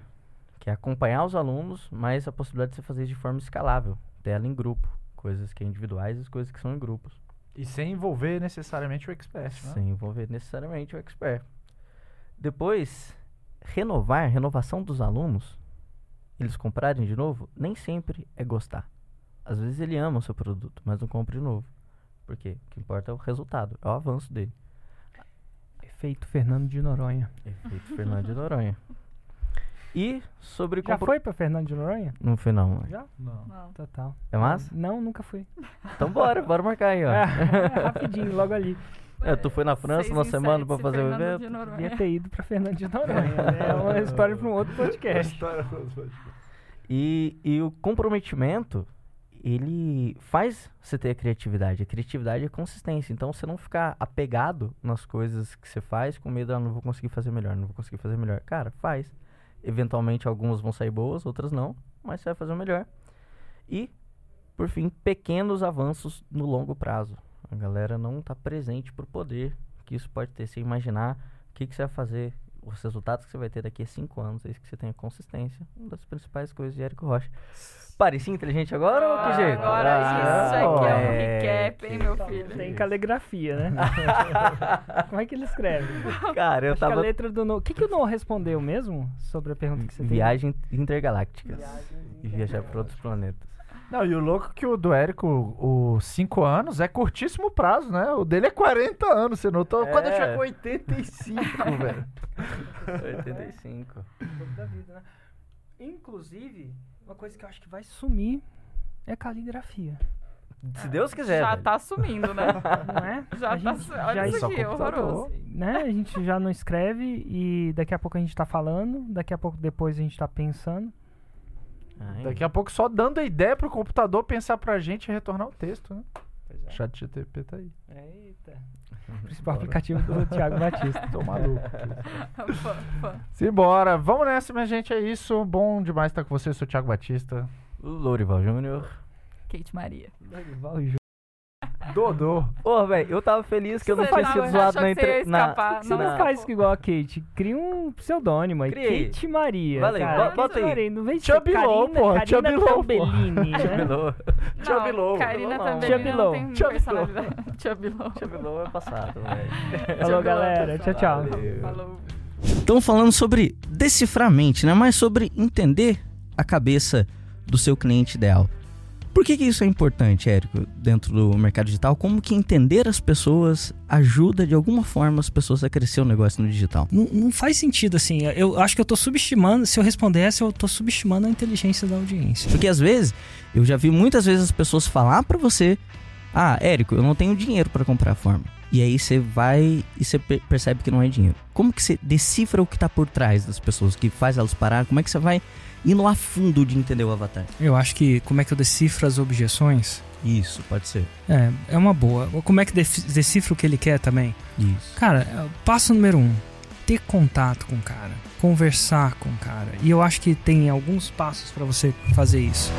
S3: que é acompanhar os alunos, mas a possibilidade de você fazer isso de forma escalável, dela em grupo. Coisas que é individuais e as coisas que são em grupos.
S2: E sem envolver necessariamente o expert, né?
S3: Sem envolver necessariamente o expert. Depois, renovar, renovação dos alunos, eles comprarem de novo, nem sempre é gostar. Às vezes ele ama o seu produto, mas não compra de novo. Por quê? O que importa é o resultado, é o avanço dele.
S1: efeito Fernando de Noronha.
S3: Efeito Fernando de Noronha. E sobre
S1: Já
S3: compro-
S1: foi pra Fernando de Noronha?
S3: Não fui não.
S1: Já?
S2: Não.
S4: Não.
S1: Total.
S3: É massa?
S1: Não, nunca fui.
S3: Então bora, bora marcar aí, ó.
S1: É, rapidinho, logo ali.
S3: É, tu foi na França uma
S4: em
S3: semana pra
S4: sete,
S3: fazer o
S4: Fernando
S3: evento?
S4: de Noronha.
S1: Devia ter ido pra Fernando de Noronha. né? É uma história pra um outro podcast.
S3: E, e o comprometimento, ele faz você ter a criatividade. A criatividade é consistência. Então você não ficar apegado nas coisas que você faz com medo, ah, não vou conseguir fazer melhor, não vou conseguir fazer melhor. Cara, faz. Eventualmente algumas vão sair boas, outras não, mas você vai fazer o melhor. E, por fim, pequenos avanços no longo prazo. A galera não tá presente pro poder que isso pode ter. Você imaginar o que, que você vai fazer, os resultados que você vai ter daqui a cinco anos, desde que você tenha consistência. Uma das principais coisas de Érico Rocha. Parecia inteligente agora ou que jeito?
S4: Agora isso aqui é um recap, hein, meu filho?
S1: Tem caligrafia, né? Como é que ele escreve?
S3: Cara, eu
S1: Acho que a
S3: tava.
S1: letra do No... O que, que o Noah respondeu mesmo sobre a pergunta que você tem?
S3: Viagem intergalácticas. E viajar para outros planetas.
S2: Não, e o louco é que o do Érico, os 5 anos, é curtíssimo prazo, né? O dele é 40 anos, você notou? Quando eu
S3: É.
S2: tinha com 85, velho.
S3: 85.
S1: da vida, né? Inclusive, uma coisa que eu acho que vai sumir é a caligrafia.
S3: Se Deus quiser.
S4: Já
S3: velho.
S4: tá sumindo, né?
S1: Não é?
S4: Já
S1: A
S4: tá
S1: gente
S4: su- olha
S1: já
S4: isso aqui,
S2: computador.
S4: horroroso.
S1: né? A gente já não escreve e daqui a pouco a gente tá falando, daqui a pouco depois a gente tá pensando.
S3: Ai,
S2: Daqui a pouco só dando a ideia pro computador pensar pra gente e retornar o texto, né? Chat GTP tá aí.
S1: Eita. Principal aplicativo do Thiago Batista.
S2: Tô maluco. Simbora. Vamos nessa, minha gente. É isso. Bom demais estar com você. Eu sou o Thiago Batista.
S3: Lourival Júnior.
S4: Kate Maria.
S1: Dorival Júnior.
S2: Dodô.
S3: Pô, velho, eu tava feliz que eu não
S4: Você
S3: tinha
S4: não
S3: sido zoado na
S4: você ia
S3: entre... na...
S4: escapar?
S1: Você
S4: Não,
S1: não, faz igual a Kate. Cria um pseudônimo aí.
S3: Criei.
S1: Kate Maria.
S3: Valeu,
S1: cara.
S3: bo- bota aí.
S1: Maria, Não vem ser Karina,
S2: porra,
S1: Karina. Tambellini, né?
S3: Não,
S4: também não tem personalidade.
S3: Chabilou é passado, velho.
S1: Falou, galera. Tchau, tchau.
S3: Valeu.
S4: Falou.
S5: Estamos falando sobre decifrar a mente, né? Mas sobre entender a cabeça do seu cliente ideal. Por que, que isso é importante, Érico, dentro do mercado digital? Como que entender as pessoas ajuda de alguma forma as pessoas a crescer o negócio no digital?
S6: Não, não faz sentido, assim. Eu acho que eu tô subestimando. Se eu responder essa, eu tô subestimando a inteligência da audiência.
S5: Porque às vezes, eu já vi muitas vezes as pessoas falar pra você: Ah, Érico, eu não tenho dinheiro pra comprar a forma. E aí você vai e você per- percebe que não é dinheiro. Como que você decifra o que tá por trás das pessoas, o que faz elas parar? Como é que você vai indo a fundo de entender o avatar?
S6: Eu acho que como é que eu decifro as objeções?
S5: Isso, pode ser.
S6: É, é uma boa. Como é que decifra o que ele quer também?
S5: Isso.
S6: Cara, é, passo número um: ter contato com o cara, conversar com o cara. E eu acho que tem alguns passos pra você fazer isso.